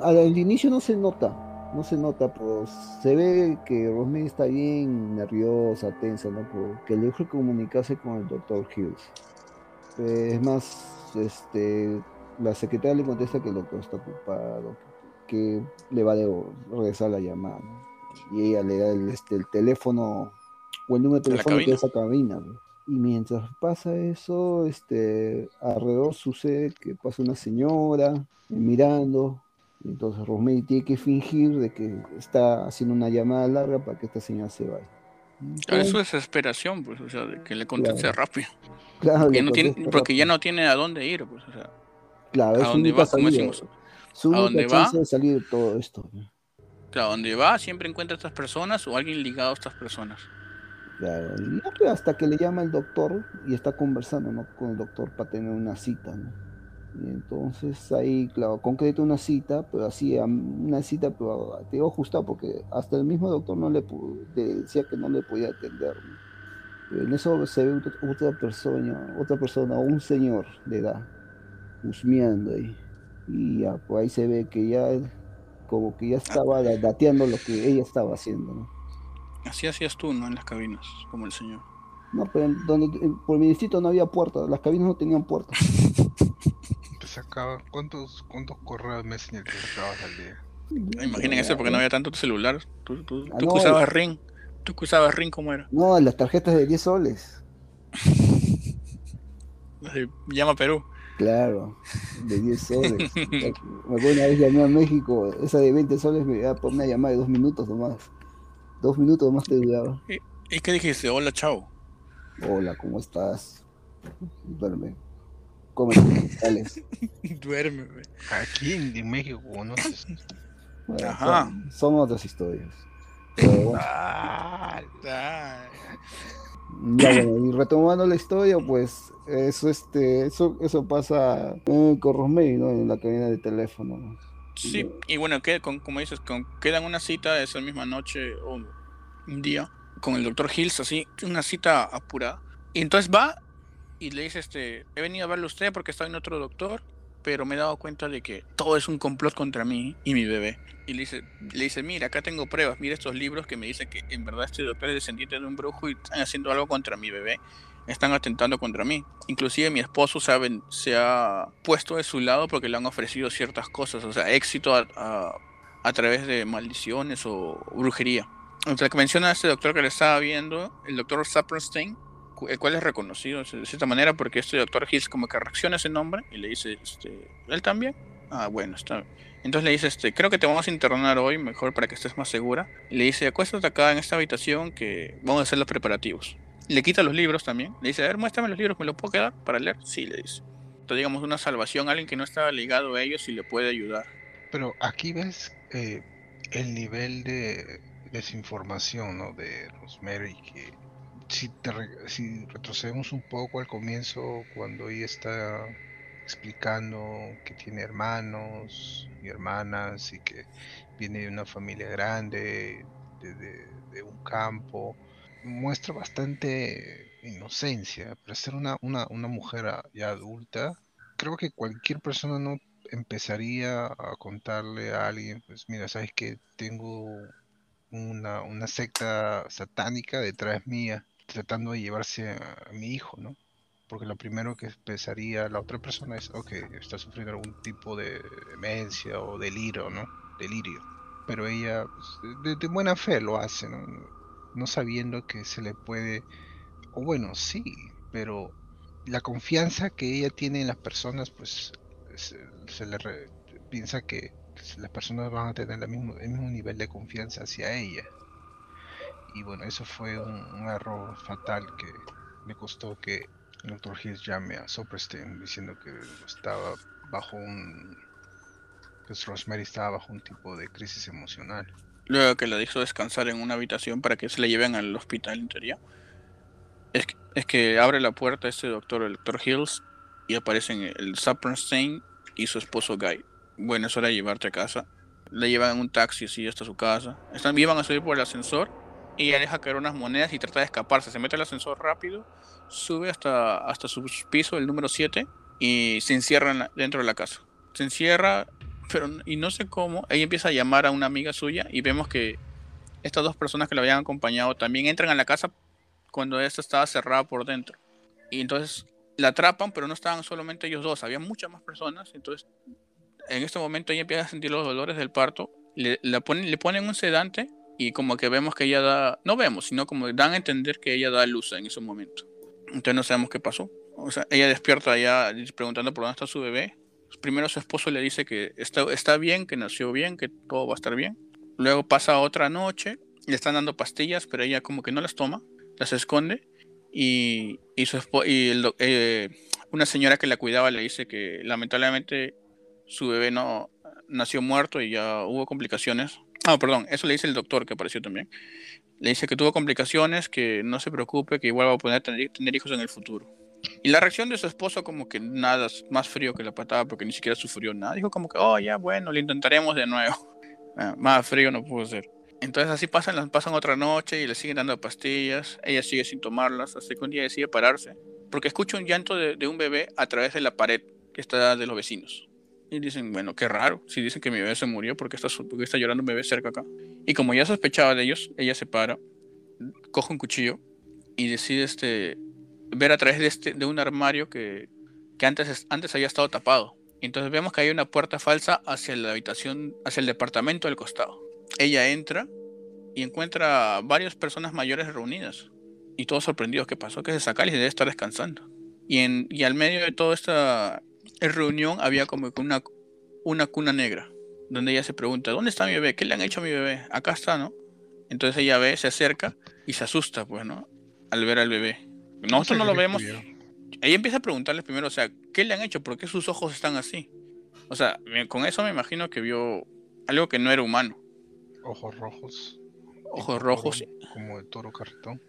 Al inicio no se nota, no se nota, pues se ve que Rosemary está bien nerviosa, tensa, ¿no? Porque le urge comunicarse con el doctor Hughes. Es más, este, la secretaria le contesta que el doctor está ocupado, que le va a regresar la llamada, Y ella le da el, este, el teléfono o el número de teléfono de esa cabina, Y mientras pasa eso, este, alrededor sucede que pasa una señora mirando, entonces Rosemary tiene que fingir de que está haciendo una llamada larga para que esta señora se vaya. Eso es desesperación, pues, o sea, de que le conteste rápido. Claro, porque, no tiene, porque ya no tiene a dónde ir, pues, o sea. Claro, a dónde va, como decimos. Su a dónde va. de salir de todo esto. Claro, a dónde va siempre encuentra a estas personas o alguien ligado a estas personas. Claro, hasta que le llama el doctor y está conversando ¿no? con el doctor para tener una cita. ¿no? Y entonces ahí, claro, concreto una cita, pero así, una cita, pero te digo ajustado porque hasta el mismo doctor no le, decía que no le podía atender. en eso se ve otra persona, otra persona, un señor de edad, husmeando ahí. Y ya, pues ahí se ve que ya, como que ya estaba dateando lo que ella estaba haciendo, ¿no? Así hacías tú, ¿no? En las cabinas, como el señor. No, pero donde, por mi distrito no había puertas, las cabinas no tenían puertas. ¿Cuántos, cuántos correos Messenger te sacabas al día? Imaginen eso porque no había tanto celular. Tú, tú, ah, usabas Ring. Tú usabas Ring, ¿cómo era? No, las tarjetas de 10 soles. Llama Perú. Claro, de 10 soles. me acuerdo una vez llamé a México, esa de 20 soles me iba por una llamada de 2 minutos nomás. Dos minutos más te duraba. ¿Y, qué dijiste? Hola, chao. Hola, ¿cómo estás? Duerme. Come, Duerme, Aquí en, México no Ajá. Son, otras historias. Ah, y retomando la historia, pues eso este eso eso pasa con Rosemary, ¿no? En la cabina de teléfono. Sí, y bueno, que, como dices, con, quedan una cita esa misma noche o un día con el doctor Hills, así, una cita apurada. Y entonces va y le dice, este, he venido a verle a usted porque está en otro doctor, pero me he dado cuenta de que todo es un complot contra mí y mi bebé. Y le dice, le dice, mira, acá tengo pruebas, mira estos libros que me dicen que en verdad este doctor es descendiente de un brujo y están haciendo algo contra mi bebé, están atentando contra mí. Inclusive mi esposo saben, se ha puesto de su lado porque le han ofrecido ciertas cosas, o sea, éxito a, a, través de maldiciones o brujería. Sea, que menciona a este doctor que le estaba viendo, el doctor Saperstein, el cual es reconocido de cierta manera porque este doctor Hills como que reacciona a ese nombre y le dice, este, ¿él también? Ah, bueno, está Entonces le dice, este, creo que te vamos a internar hoy, mejor para que estés más segura. Y le dice, acuéstate acá en esta habitación que vamos a hacer los preparativos. le quita los libros también. Le dice, a ver, muéstrame los libros, ¿me los puedo quedar para leer? Sí, le dice. Entonces, digamos, una salvación, alguien que no estaba ligado a ellos y le puede ayudar. Pero aquí ves eh, el nivel de desinformación, ¿no? De Rosemary que si, si retrocedemos un poco al comienzo, cuando ella está explicando que tiene hermanos y hermanas y que viene de una familia grande, de, un campo, muestra bastante inocencia. Para ser una, una, una mujer ya adulta, creo que cualquier persona no empezaría a contarle a alguien, pues mira, sabes que tengo una, una secta satánica detrás mía tratando de llevarse a, mi hijo, ¿no? Porque lo primero que pensaría la otra persona es, ok, está sufriendo algún tipo de demencia o delirio, ¿no? Delirio. pero ella pues, de, buena fe lo hace, ¿no? no sabiendo que se le puede, o bueno, sí, pero la confianza que ella tiene en las personas, pues se, le piensa que las personas van a tener el mismo nivel de confianza hacia ella. Y bueno, eso fue un, error fatal que me costó que el Dr. Hills llame a Soperstein diciendo que estaba bajo un. que Rosemary estaba bajo un tipo de crisis emocional. Luego que la dijo descansar en una habitación para que se la lleven al hospital en teoría. Es que, es que abre la puerta este doctor, el doctor Hills, y aparecen el Saperstein y su esposo Guy. Bueno, es hora de llevarte a casa. La llevan un taxi así hasta su casa. Están, iban a subir por el ascensor y ella deja caer unas monedas y trata de escaparse. Se mete al ascensor rápido, sube hasta, hasta su piso, el número 7, y se encierra dentro de la casa. Se encierra, pero y no sé cómo, ella empieza a llamar a una amiga suya y vemos que estas dos personas que la habían acompañado también entran a la casa cuando esta estaba cerrada por dentro. Y entonces la atrapan, pero no estaban solamente ellos dos, había muchas más personas. Entonces, en este momento ella empieza a sentir los dolores del parto, le, le ponen un sedante y como que vemos que ella da, no vemos, sino como dan a entender que ella da luz en ese momento. Entonces no sabemos qué pasó. O sea, ella despierta ya preguntando por dónde está su bebé. Primero su esposo le dice que está, está bien, que nació bien, que todo va a estar bien. Luego pasa otra noche, le están dando pastillas, pero ella como que no las toma, las esconde. Y, y, su y eh, una señora que la cuidaba le dice que lamentablemente su bebé no nació muerto y ya hubo complicaciones Ah, perdón, eso le dice el doctor que apareció también. Le dice que tuvo complicaciones, que no se preocupe, que igual va a poder tener, hijos en el futuro. Y la reacción de su esposo como que nada, más frío que la patada porque ni siquiera sufrió nada. Dijo como que, oh, ya, bueno, lo intentaremos de nuevo. Ah, más frío no pudo ser. Entonces así pasan, pasan otra noche y le siguen dando pastillas. Ella sigue sin tomarlas hasta que un día decide pararse. Porque escucha un llanto de, de un bebé a través de la pared que está de los vecinos. Y dicen, bueno, qué raro. Si dicen que mi bebé se murió, ¿por qué está, está llorando un bebé cerca acá? Y como ya sospechaba de ellos, ella se para, coge un cuchillo y decide este, ver a través de, este, de un armario que, que antes, antes había estado tapado. entonces vemos que hay una puerta falsa hacia la habitación, hacia el departamento del costado. Ella entra y encuentra varias personas mayores reunidas. Y todos sorprendidos, ¿qué pasó? Que se saca y debe estar descansando. Y, en, y al medio de toda esta reunión había como una, una cuna negra, donde ella se pregunta, ¿dónde está mi bebé? ¿Qué le han hecho a mi bebé? Acá está, ¿no? Entonces ella ve, se acerca y se asusta, pues, ¿no? Al ver al bebé. Nosotros no lo vemos. Ella empieza a preguntarle primero, o sea, ¿qué le han hecho? ¿Por qué sus ojos están así? O sea, con eso me imagino que vio algo que no era humano. Ojos rojos. Ojos rojos. Como de toro cartón.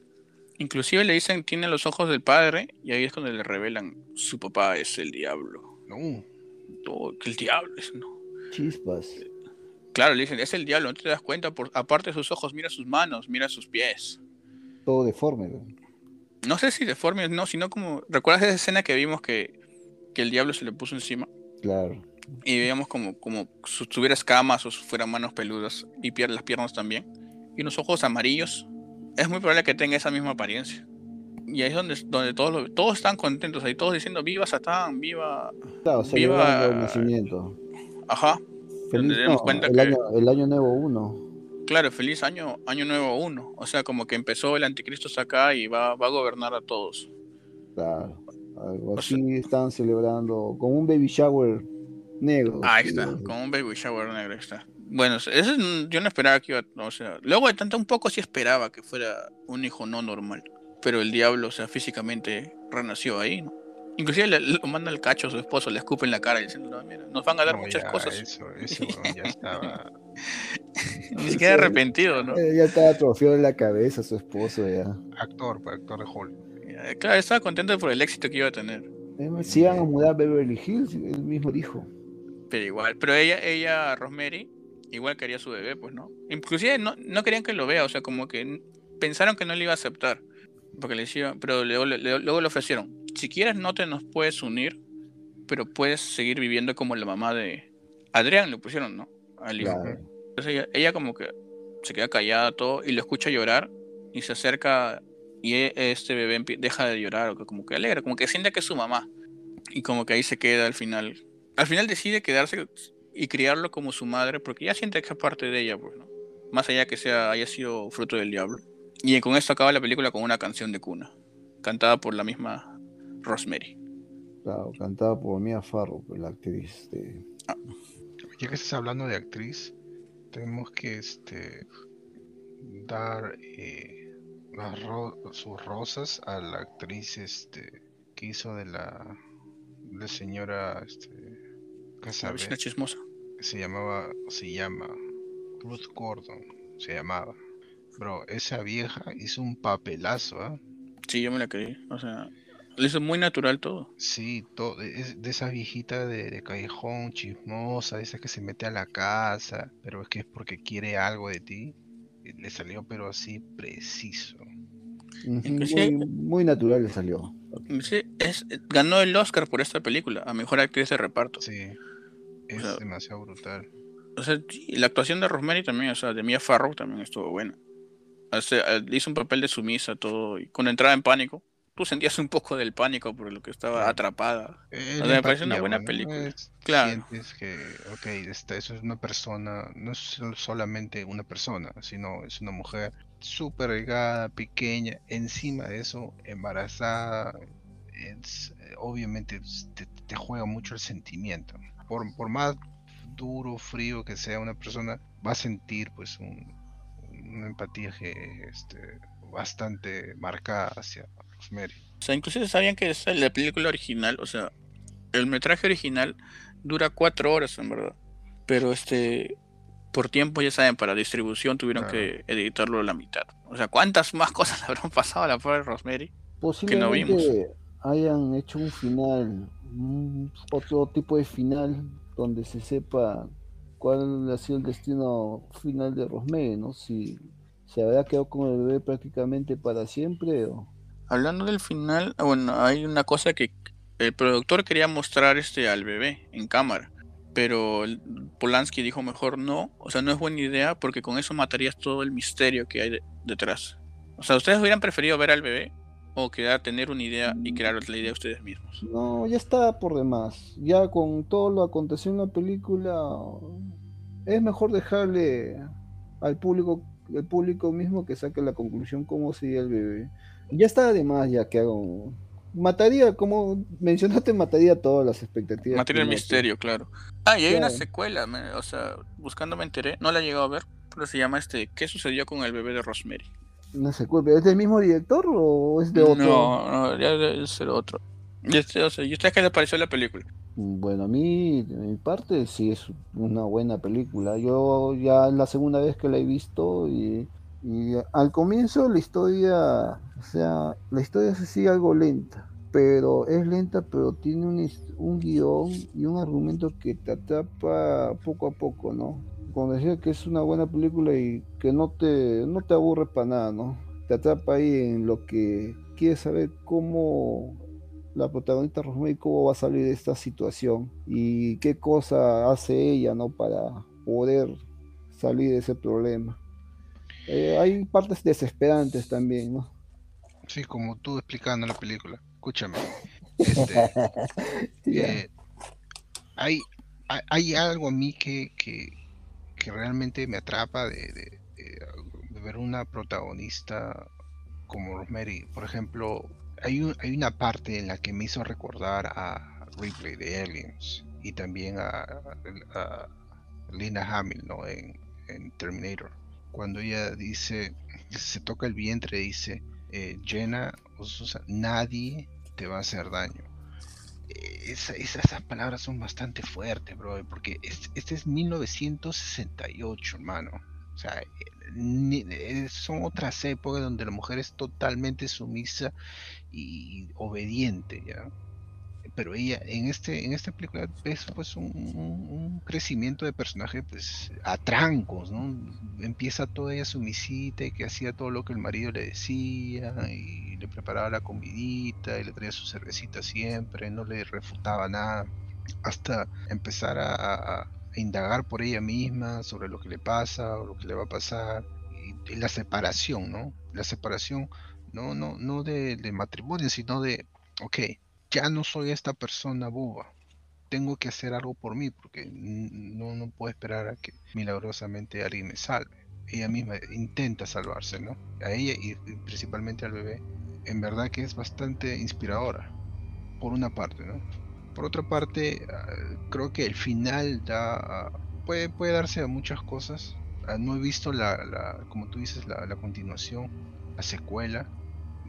Inclusive le dicen, tiene los ojos del padre, y ahí es cuando le revelan, su papá es el diablo. No. Todo, que el diablo es, no. Chispas. Claro, le dicen, es el diablo, no te das cuenta, por, aparte de sus ojos, mira sus manos, mira sus pies. Todo deforme. ¿no? sé si deforme no, sino como, ¿recuerdas esa escena que vimos que, que el diablo se le puso encima? Claro. Y veíamos como, como si tuviera escamas o fueran manos peludas y las piernas también. Y unos ojos amarillos es muy probable que tenga esa misma apariencia. Y ahí es donde, donde todos, todos están contentos, ahí todos diciendo viva Satán, viva. Claro, viva el nacimiento. Ajá. Feliz, cuenta el, año, el año nuevo 1. Claro, feliz año, año nuevo 1. O sea, como que empezó el anticristo acá y va, va a gobernar a todos. Claro. Algo así están celebrando, con un baby shower negro. Ahí está, con un baby shower negro está. Bueno, eso yo no esperaba que iba, o sea, luego de tanto un poco sí esperaba que fuera un hijo no normal, pero el diablo, o sea, físicamente renació ahí, ¿no? Inclusive le, lo manda al cacho a su esposo, le escupe en la cara y diciendo, no, mira, nos van a dar muchas cosas. Eso, eso ya estaba... Ni siquiera arrepentido, ¿no? Ya estaba atrofiado en la cabeza su esposo ya. Actor, pues, actor de Hollywood. Claro, estaba contento por el éxito que iba a tener. Si iban a mudar a Beverly Hills, él mismo dijo. Pero igual, pero ella, ella, Rosemary, igual quería su bebé, pues, ¿no? Inclusive no, no querían que lo vea, o sea, como que pensaron que no le iba a aceptar. Porque le decían, pero luego, le ofrecieron, si quieres no te nos puedes unir, pero puedes seguir viviendo como la mamá de Adrián, le pusieron, ¿no? Al hijo. Entonces ella, como que se queda callada todo y lo escucha llorar y se acerca y e, este bebé deja de llorar, o como que alegra, como que siente que es su mamá. Y como que ahí se queda al final. Al final decide quedarse y criarlo como su madre, porque ya siente que es parte de ella, pues, ¿no? Más allá que sea haya sido fruto del diablo. Y con esto acaba la película con una canción de cuna, cantada por la misma Rosemary. Claro, cantada por Mia Farrow, la actriz de... Ah. Ya que estás hablando de actriz, tenemos que este dar eh, sus rosas a la actriz este que hizo de la de señora este la chismosa se llamaba se llama Ruth Gordon se llamaba bro esa vieja hizo un papelazo ¿ah? sí yo me la creí o sea le hizo muy natural todo. Sí, todo, es de esa viejita de, callejón, chismosa, de esa que se mete a la casa, pero es que es porque quiere algo de ti. Le salió, pero así preciso. Muy, natural le salió. Sí, es, ganó el Oscar por esta película, a mejor actriz de reparto. Sí, es demasiado brutal. O sea, la actuación de Rosemary también, o sea, de Mia Farrow también estuvo buena. Hizo un papel de sumisa, todo, y con entrada en pánico tú sentías un poco del pánico por lo que estaba atrapada. me parece una buena película. claro. Sientes que, ok, esta, eso es una persona, no es solamente una persona, sino es una mujer súper delgada, pequeña, encima de eso, embarazada. Es, obviamente te, juega mucho el sentimiento. Por, por más duro, frío que sea una persona, va a sentir pues una empatía que, este, bastante marcada hacia, o sea, inclusive sabían que la película original, o sea, el metraje original dura cuatro horas en verdad. Pero este, por tiempo, ya saben, para distribución tuvieron que editarlo a la mitad. O sea, ¿cuántas más cosas habrán pasado a la pobre Rosemary? que no vimos? hayan hecho un final, otro tipo de final, donde se sepa cuál ha sido el destino final de Rosemary, ¿no? Si se habrá quedado con el bebé prácticamente para siempre o Hablando del final, ah, bueno, hay una cosa que el productor quería mostrar este al bebé en cámara, pero Polanski dijo mejor no, o sea, no es buena idea porque con eso matarías todo el misterio que hay detrás. O sea, ¿ustedes hubieran preferido ver al bebé o quedar tener una idea y crear la idea ustedes mismos? No, ya está por demás. Ya con todo lo acontecido en la película, es mejor dejarle al público, el público mismo que saque la conclusión cómo sería el bebé. Ya está de más ya que hago. Mataría, como mencionaste, mataría todas las expectativas. Mataría el misterio, claro. Ah, y hay una secuela, o sea, buscando me enteré, no la he llegado a ver, pero se llama este, ¿qué sucedió con el bebé de Rosemary? Una secuela, ¿es del mismo director o es de otro? No, no, ya es el otro. Y este, o sea, ¿y usted qué le pareció la película? Bueno, a mí, de mi parte, sí es una buena película. Yo ya es la segunda vez que la he visto y y al comienzo la historia, o sea, la historia se sigue algo lenta, pero es lenta, pero tiene un, un guion y un argumento que te atrapa poco a poco, ¿no? Como decía que es una buena película y que no te, no te aburre para nada, ¿no? Te atrapa ahí en lo que quieres saber cómo la protagonista Rosemary cómo va a salir de esta situación y qué cosa hace ella, ¿no? Para poder salir de ese problema. Eh, hay partes desesperantes también, ¿no? Sí, como tú explicando la película. Escúchame. Este, eh, hay, hay, algo a mí que, que, realmente me atrapa de, ver una protagonista como Rosemary. Por ejemplo, hay, hay una parte en la que me hizo recordar a Ripley de Aliens y también a, a, Lina Hamill en, Terminator cuando ella dice, se toca el vientre, dice, eh, Jenna, o nadie te va a hacer daño. Eh, esas palabras son bastante fuertes, bro, porque este es 1968, hermano. O sea, eh, son otras épocas donde la mujer es totalmente sumisa y obediente, ¿ya? Pero ella en este en esta película ves pues un, crecimiento de personaje pues a trancos no empieza toda ella sumisita y que hacía todo lo que el marido le decía y le preparaba la comidita y le traía su cervecita siempre no le refutaba nada hasta empezar a, indagar por ella misma sobre lo que le pasa o lo que le va a pasar y, la separación no la separación no no no de, de matrimonio sino de ok ya no soy esta persona boba. tengo que hacer algo por mí, porque no, no puedo esperar a que milagrosamente alguien me salve. Ella misma intenta salvarse, ¿no? A ella y, principalmente al bebé. En verdad que es bastante inspiradora, por una parte, ¿no? Por otra parte, ah, creo que el final da, puede, puede darse a muchas cosas. Ah, no he visto la, como tú dices, la, la continuación, la secuela,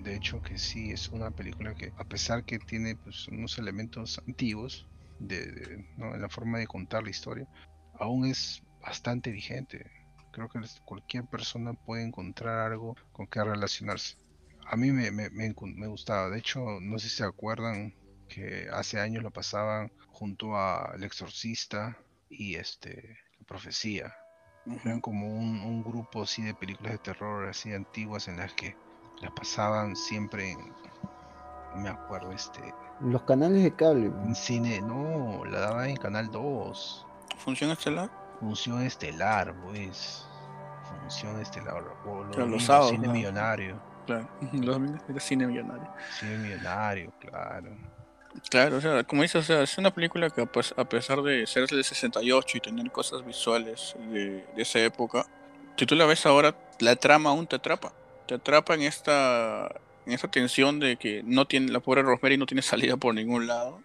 de hecho que sí es una película que a pesar que tiene pues, unos elementos antiguos de, en la forma de contar la historia aún es bastante vigente. Creo que cualquier persona puede encontrar algo con que relacionarse. A mí me, me, me, gustaba. De hecho no sé si se acuerdan que hace años lo pasaban junto a El Exorcista y este La Profecía. Eran como un, un, grupo así de películas de terror así antiguas en las que la pasaban siempre en, me acuerdo, este... Los canales de cable. En cine, no, la daba en Canal 2. ¿Función estelar? Función estelar, pues. Función estelar. O los sábados. Cine millonario. Claro, los domingos era cine millonario. Cine millonario, claro. Claro, o sea, como dices, o sea, es una película que a pesar de ser de 68 y tener cosas visuales de, de esa época, si tú la ves ahora, la trama aún te atrapa te atrapa en esta, en esta tensión de que no tiene, la pobre Rosemary no tiene salida por ningún lado.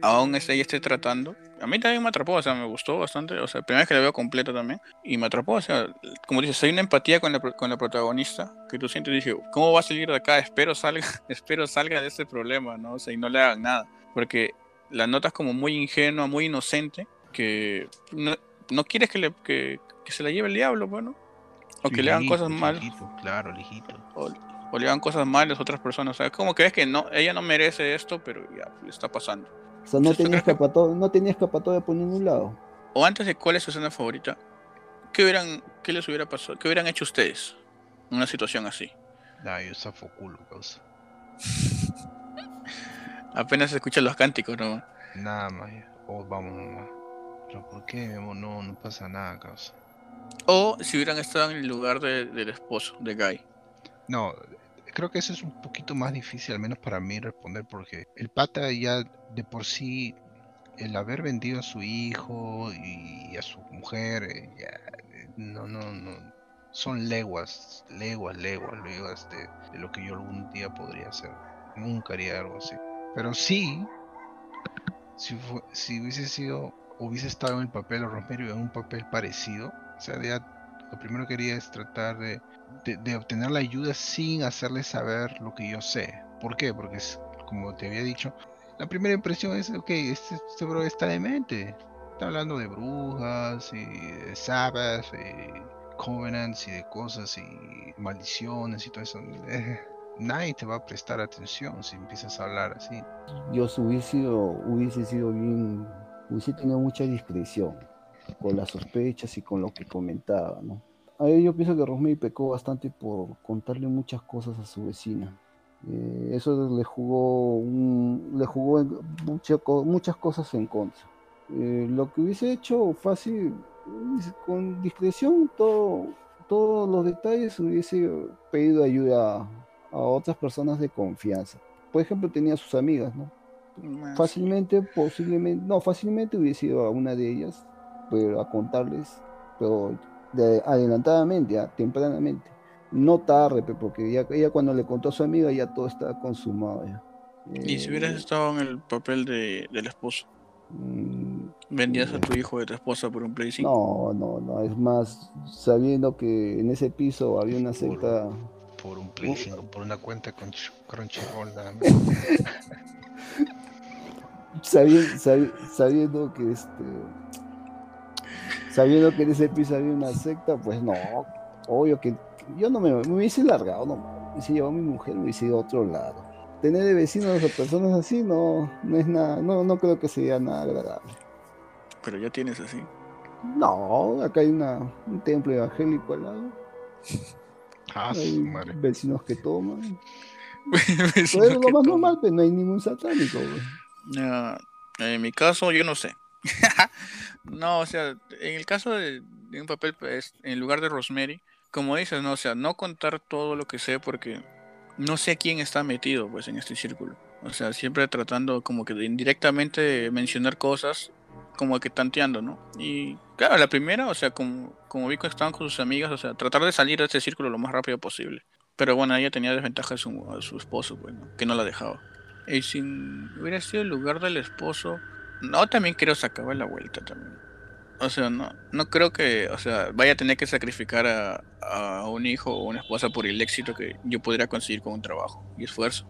Aún ella esté tratando. A mí también me atrapó, o sea, me gustó bastante. O sea, primera vez que la veo completa también. Y me atrapó, o sea, como dices, hay una empatía con la, con la protagonista que tú sientes dije, ¿cómo va a salir de acá? Espero salga, espero salga de este problema, ¿no? O sea, y no le hagan nada. Porque la notas como muy ingenua, muy inocente, que no, no quieres que, le, que, que se la lleve el diablo, bueno. O que le hagan cosas malas. Claro, lijito. O, le hagan cosas malas a otras personas. O sea, como que es que no, ella no merece esto, pero ya le está pasando. O sea, no tenía, escapatoria, no tenía escapatoria por ningún lado. O antes de cuál es su escena favorita, ¿qué, hubieran, ¿qué les hubiera pasado? ¿Qué hubieran hecho ustedes en una situación así? Nah, yo zafo culo, causa. Apenas se escuchan los cánticos, ¿no? Nada más, oh, vamos nomás. Pero ¿por qué, mi amor? No, no pasa nada, causa. O si hubieran estado en el lugar del esposo, de Guy. No, creo que eso es un poquito más difícil, al menos para mí, responder, porque el pata ya de por sí, el haber vendido a su hijo y a su mujer, eh, ya, no, no, no, son leguas, leguas, leguas, leguas de, de lo que yo algún día podría hacer. Nunca haría algo así. Pero sí, si, si hubiese sido, hubiese estado en el papel o Romero en un papel parecido, sea, lo primero que quería es tratar de, obtener la ayuda sin hacerle saber lo que yo sé. ¿Por qué? Porque es, como te había dicho, la primera impresión es, ok, este, este bro está demente. Está hablando de brujas y de sabbath y covenants y de cosas y maldiciones y todo eso. Eh, nadie te va a prestar atención si empiezas a hablar así. Yo hubiese sido, hubiese sido bien, hubiese tenido mucha discreción con las sospechas y con lo que comentaba, ¿no? A yo pienso que Rosemary pecó bastante por contarle muchas cosas a su vecina. Eh, eso le jugó, le jugó muchas cosas en contra. Eh, lo que hubiese hecho fácil, con discreción, todo, todos los detalles, hubiese pedido ayuda a, otras personas de confianza. Por ejemplo, tenía sus amigas, ¿no? Ah, fácilmente, posiblemente, no, fácilmente hubiese ido a una de ellas pero a contarles, pero adelantadamente, tempranamente. No tarde, porque ya, ella cuando le contó a su amiga ya todo estaba consumado. Ya. ¿Y si hubieras eh, estado en el papel de, del esposo? Mm, ¿Vendías a tu hijo de tu esposa por un Play 5? No, no, no. Es más, sabiendo que en ese piso había una secta. Por, un Play 5, por una cuenta con Crunchyroll, sabiendo, sabiendo que este sabiendo que en ese piso había una secta, pues no, obvio que yo no me, me hubiese largado, no, me hubiese llevado a mi mujer, me hubiese ido a otro lado. Tener de vecinos a personas así no, no es nada, no, no creo que sea nada agradable. Pero ya tienes así. No, acá hay una, un templo evangélico al lado. Ah, madre. Vecinos que toman. es lo más normal, pero no hay ningún satánico. en mi caso, yo no sé. no, o sea, en el caso de, un papel, pues, en lugar de Rosemary, como dices, no, o sea, no contar todo lo que sé porque no sé quién está metido pues en este círculo. O sea, siempre tratando como que indirectamente mencionar cosas, como que tanteando, ¿no? Y claro, la primera, o sea, como, como vi que estaban con sus amigas, o sea, tratar de salir de ese círculo lo más rápido posible. Pero bueno, ella tenía desventaja de su, su esposo, bueno, que no la dejaba. Y si hubiera sido el lugar del esposo, no, también creo sacar la vuelta también. O sea, no, no creo que, o sea, vaya a tener que sacrificar a, a un hijo o una esposa por el éxito que yo pudiera conseguir con un trabajo y esfuerzo.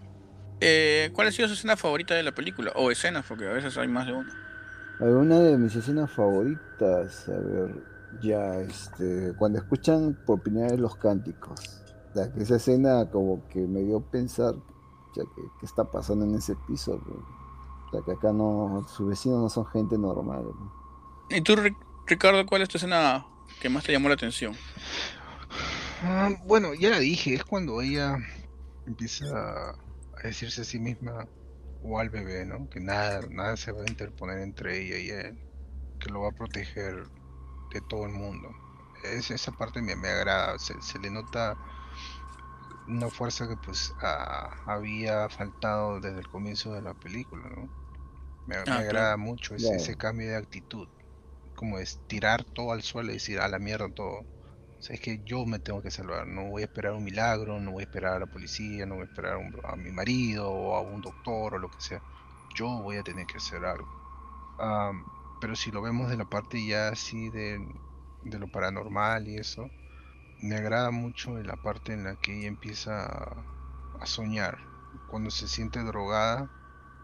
Eh, ¿Cuál ha sido su escena favorita de la película? O escenas, porque a veces hay más de una. Una de mis escenas favoritas, a ver, ya, este, cuando escuchan por primera vez los cánticos. Que esa escena como que me dio pensar, ya que, qué está pasando en ese piso. Ya que acá no, sus vecinos no son gente normal. ¿Y tú, Ricardo, cuál es tu escena que más te llamó la atención? Ah, bueno, ya la dije, es cuando ella empieza a decirse a sí misma o al bebé, ¿no? Que nada, nada se va a interponer entre ella y él, que lo va a proteger de todo el mundo. Es, esa parte me, me agrada, se, le nota una fuerza que pues había faltado desde el comienzo de la película, ¿no? Me, ah, agrada mucho ese, ese, cambio de actitud, como es tirar todo al suelo y decir a la mierda todo es que yo me tengo que salvar, no voy a esperar un milagro, no voy a esperar a la policía, no voy a esperar a, mi marido o a un doctor o lo que sea. Yo voy a tener que hacer algo. pero si lo vemos de la parte ya así de, lo paranormal y eso, me agrada mucho la parte en la que ella empieza a, soñar, cuando se siente drogada,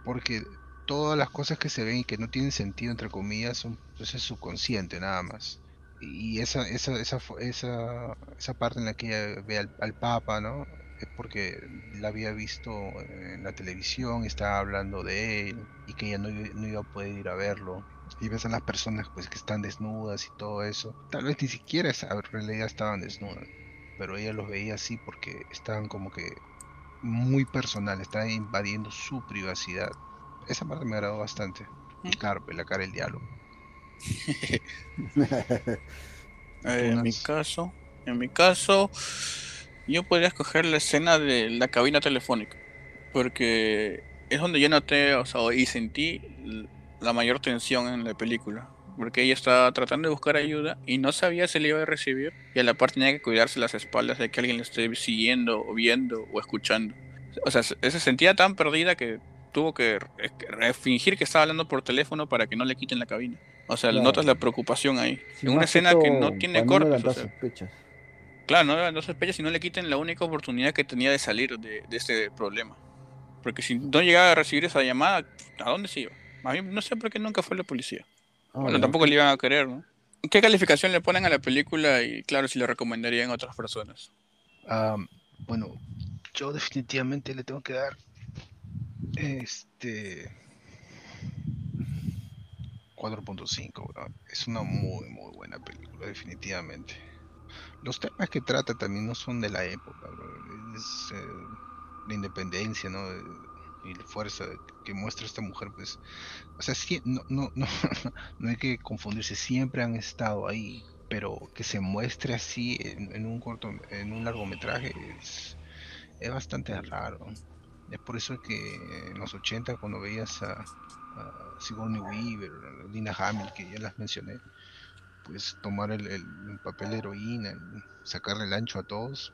porque todas las cosas que se ven y que no tienen sentido, entre comillas, son pues, es subconsciente nada más y esa, esa, esa, esa, esa parte en la que ella ve al, Papa, ¿no? Es porque la había visto en la televisión, estaba hablando de él y que ella no, no, iba a poder ir a verlo. Y ves a las personas pues que están desnudas y todo eso. Tal vez ni siquiera en realidad estaban desnudas, pero ella los veía así porque estaban como que muy personal, estaban invadiendo su privacidad. Esa parte me agradó bastante. Y claro, pues, la cara del diálogo. Eh, en mi caso, en mi caso, yo podría escoger la escena de la cabina telefónica, porque es donde yo noté, o sea, y sentí la mayor tensión en la película, porque ella estaba tratando de buscar ayuda y no sabía si le iba a recibir, y a la par tenía que cuidarse las espaldas de que alguien le esté siguiendo, o viendo, o escuchando. O sea, se sentía tan perdida que tuvo que fingir que estaba hablando por teléfono para que no le quiten la cabina. O sea, notas la preocupación ahí. en una escena que no tiene cortes. O sea, claro, no, no sospechas y no le quiten la única oportunidad que tenía de salir de, de este problema. Porque si no llegaba a recibir esa llamada, ¿a dónde se iba? A mí no sé por qué nunca fue la policía. Ah, bueno, tampoco le iban a querer, ¿no? ¿Qué calificación le ponen a la película y claro, si le recomendarían a otras personas? bueno, yo definitivamente le tengo que dar este 4.5, es una muy, muy buena película, definitivamente. Los temas que trata también no son de la época, es eh, la independencia, ¿no? Y la fuerza que muestra esta mujer, pues, o sea, no, no, no, no hay que confundirse, siempre han estado ahí, pero que se muestre así en, un corto, en un largometraje es, es bastante raro. Es por eso que en los 80 cuando veías a, Sigourney Weaver, a Dina Hamill, que ya las mencioné, pues tomar el, papel de heroína, sacarle el ancho a todos,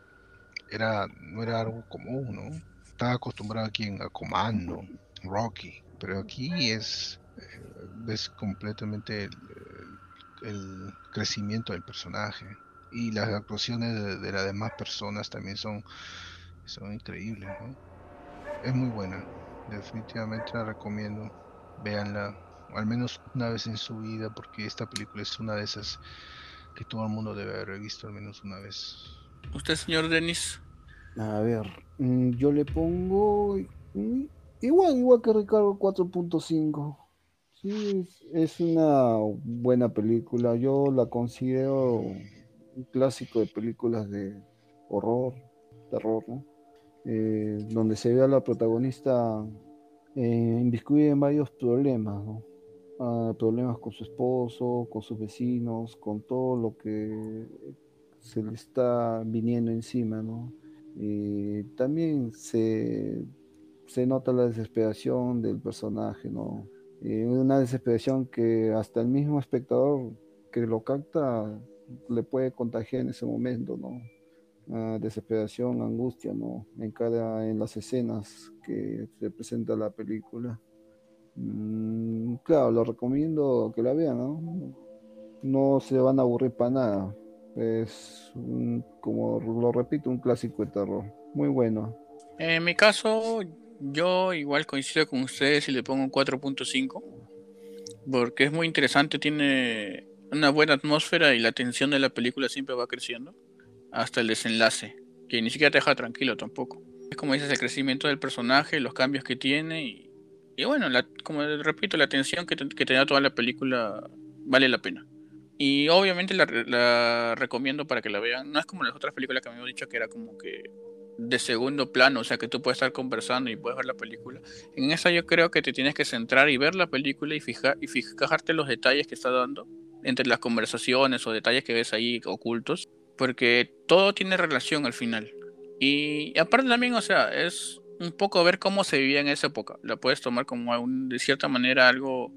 era, no era algo común, ¿no? Estaba acostumbrado aquí en, a Comando, Rocky, pero aquí es, eh, ves completamente el, crecimiento del personaje y las actuaciones de, de las demás personas también son, son increíbles, ¿no? Es muy buena. Definitivamente la recomiendo. Véanla al menos una vez en su vida porque esta película es una de esas que todo el mundo debe haber visto al menos una vez. ¿Usted, señor Denis? A ver, mm, yo le pongo mm, igual, igual que Ricardo 4.5. Sí, es, una buena película. Yo la considero un clásico de películas de horror, terror, ¿no? Eh, donde se ve a la protagonista eh, en varios problemas, ah, problemas con su esposo, con sus vecinos, con todo lo que se le está viniendo encima, ¿no? también se se nota la desesperación del personaje, ¿no? una desesperación que hasta el mismo espectador que lo capta le puede contagiar en ese momento, ¿no? Desesperación, angustia, ¿no? En cada, en las escenas que se presenta la película. Mm, claro, lo recomiendo que la vean, ¿no? No se van a aburrir para nada. Es, como lo repito, un clásico de terror. Muy bueno. En mi caso, yo igual coincido con ustedes y le pongo un 4.5. Porque es muy interesante, tiene una buena atmósfera y la tensión de la película siempre va creciendo. Hasta el desenlace, que ni siquiera te deja tranquilo tampoco. Es como dices, el crecimiento del personaje, los cambios que tiene y, bueno, como repito, la tensión que, te da toda la película vale la pena. Y obviamente la, recomiendo para que la vean. No es como las otras películas que me habían dicho que era como que de segundo plano, o sea que tú puedes estar conversando y puedes ver la película. En esa yo creo que te tienes que centrar y ver la película y fijar y fijarte los detalles que está dando entre las conversaciones o detalles que ves ahí ocultos, porque todo tiene relación al final. Y, aparte también, o sea, es un poco ver cómo se vivía en esa época. La puedes tomar como de cierta manera algo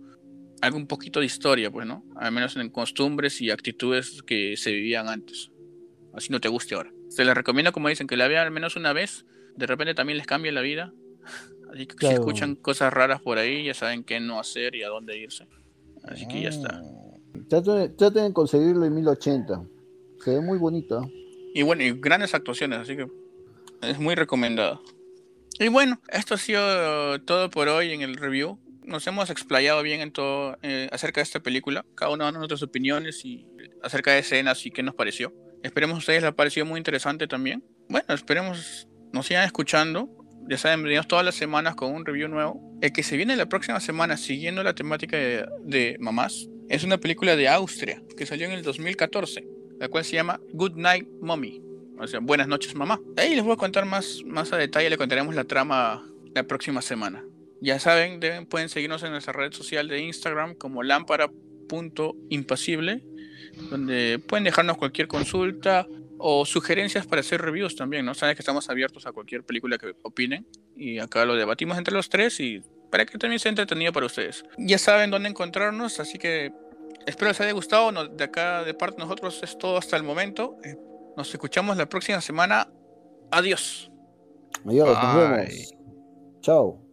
algo un poquito de historia, pues, ¿no? Al menos en costumbres y actitudes que se vivían antes. Así no te guste ahora. Se les recomiendo, como dicen, que la vean al menos una vez. De repente también les cambia la vida. Así que si escuchan cosas raras por ahí, ya saben qué no hacer y a dónde irse. Así que ya está. Traten, traten de conseguirlo en 1080. Se ve muy bonito. Y bueno, y grandes actuaciones, así que es muy recomendado. Y bueno, esto ha sido todo por hoy en el review nos hemos explayado bien en todo eh, acerca de esta película, cada uno de nuestras opiniones y acerca de escenas y qué nos pareció. Esperemos a ustedes les ha parecido muy interesante también. Bueno, esperemos nos sigan escuchando. Ya saben, venimos todas las semanas con un review nuevo. El que se viene la próxima semana, siguiendo la temática de, de mamás, es una película de Austria que salió en el 2014, la cual se llama Good Night Mommy. O sea, buenas noches mamá. Ahí les voy a contar más, más a detalle, le contaremos la trama la próxima semana. Ya saben, deben, pueden seguirnos en nuestra red social de Instagram como lámpara.impasible, donde pueden dejarnos cualquier consulta o sugerencias para hacer reviews también, ¿no? Saben que estamos abiertos a cualquier película que opinen y acá lo debatimos entre los tres y para que también sea entretenido para ustedes. Ya saben dónde encontrarnos, así que espero les haya gustado. de acá de parte de nosotros es todo hasta el momento. Eh, nos escuchamos la próxima semana. Adiós. Adiós, nos vemos. Chao.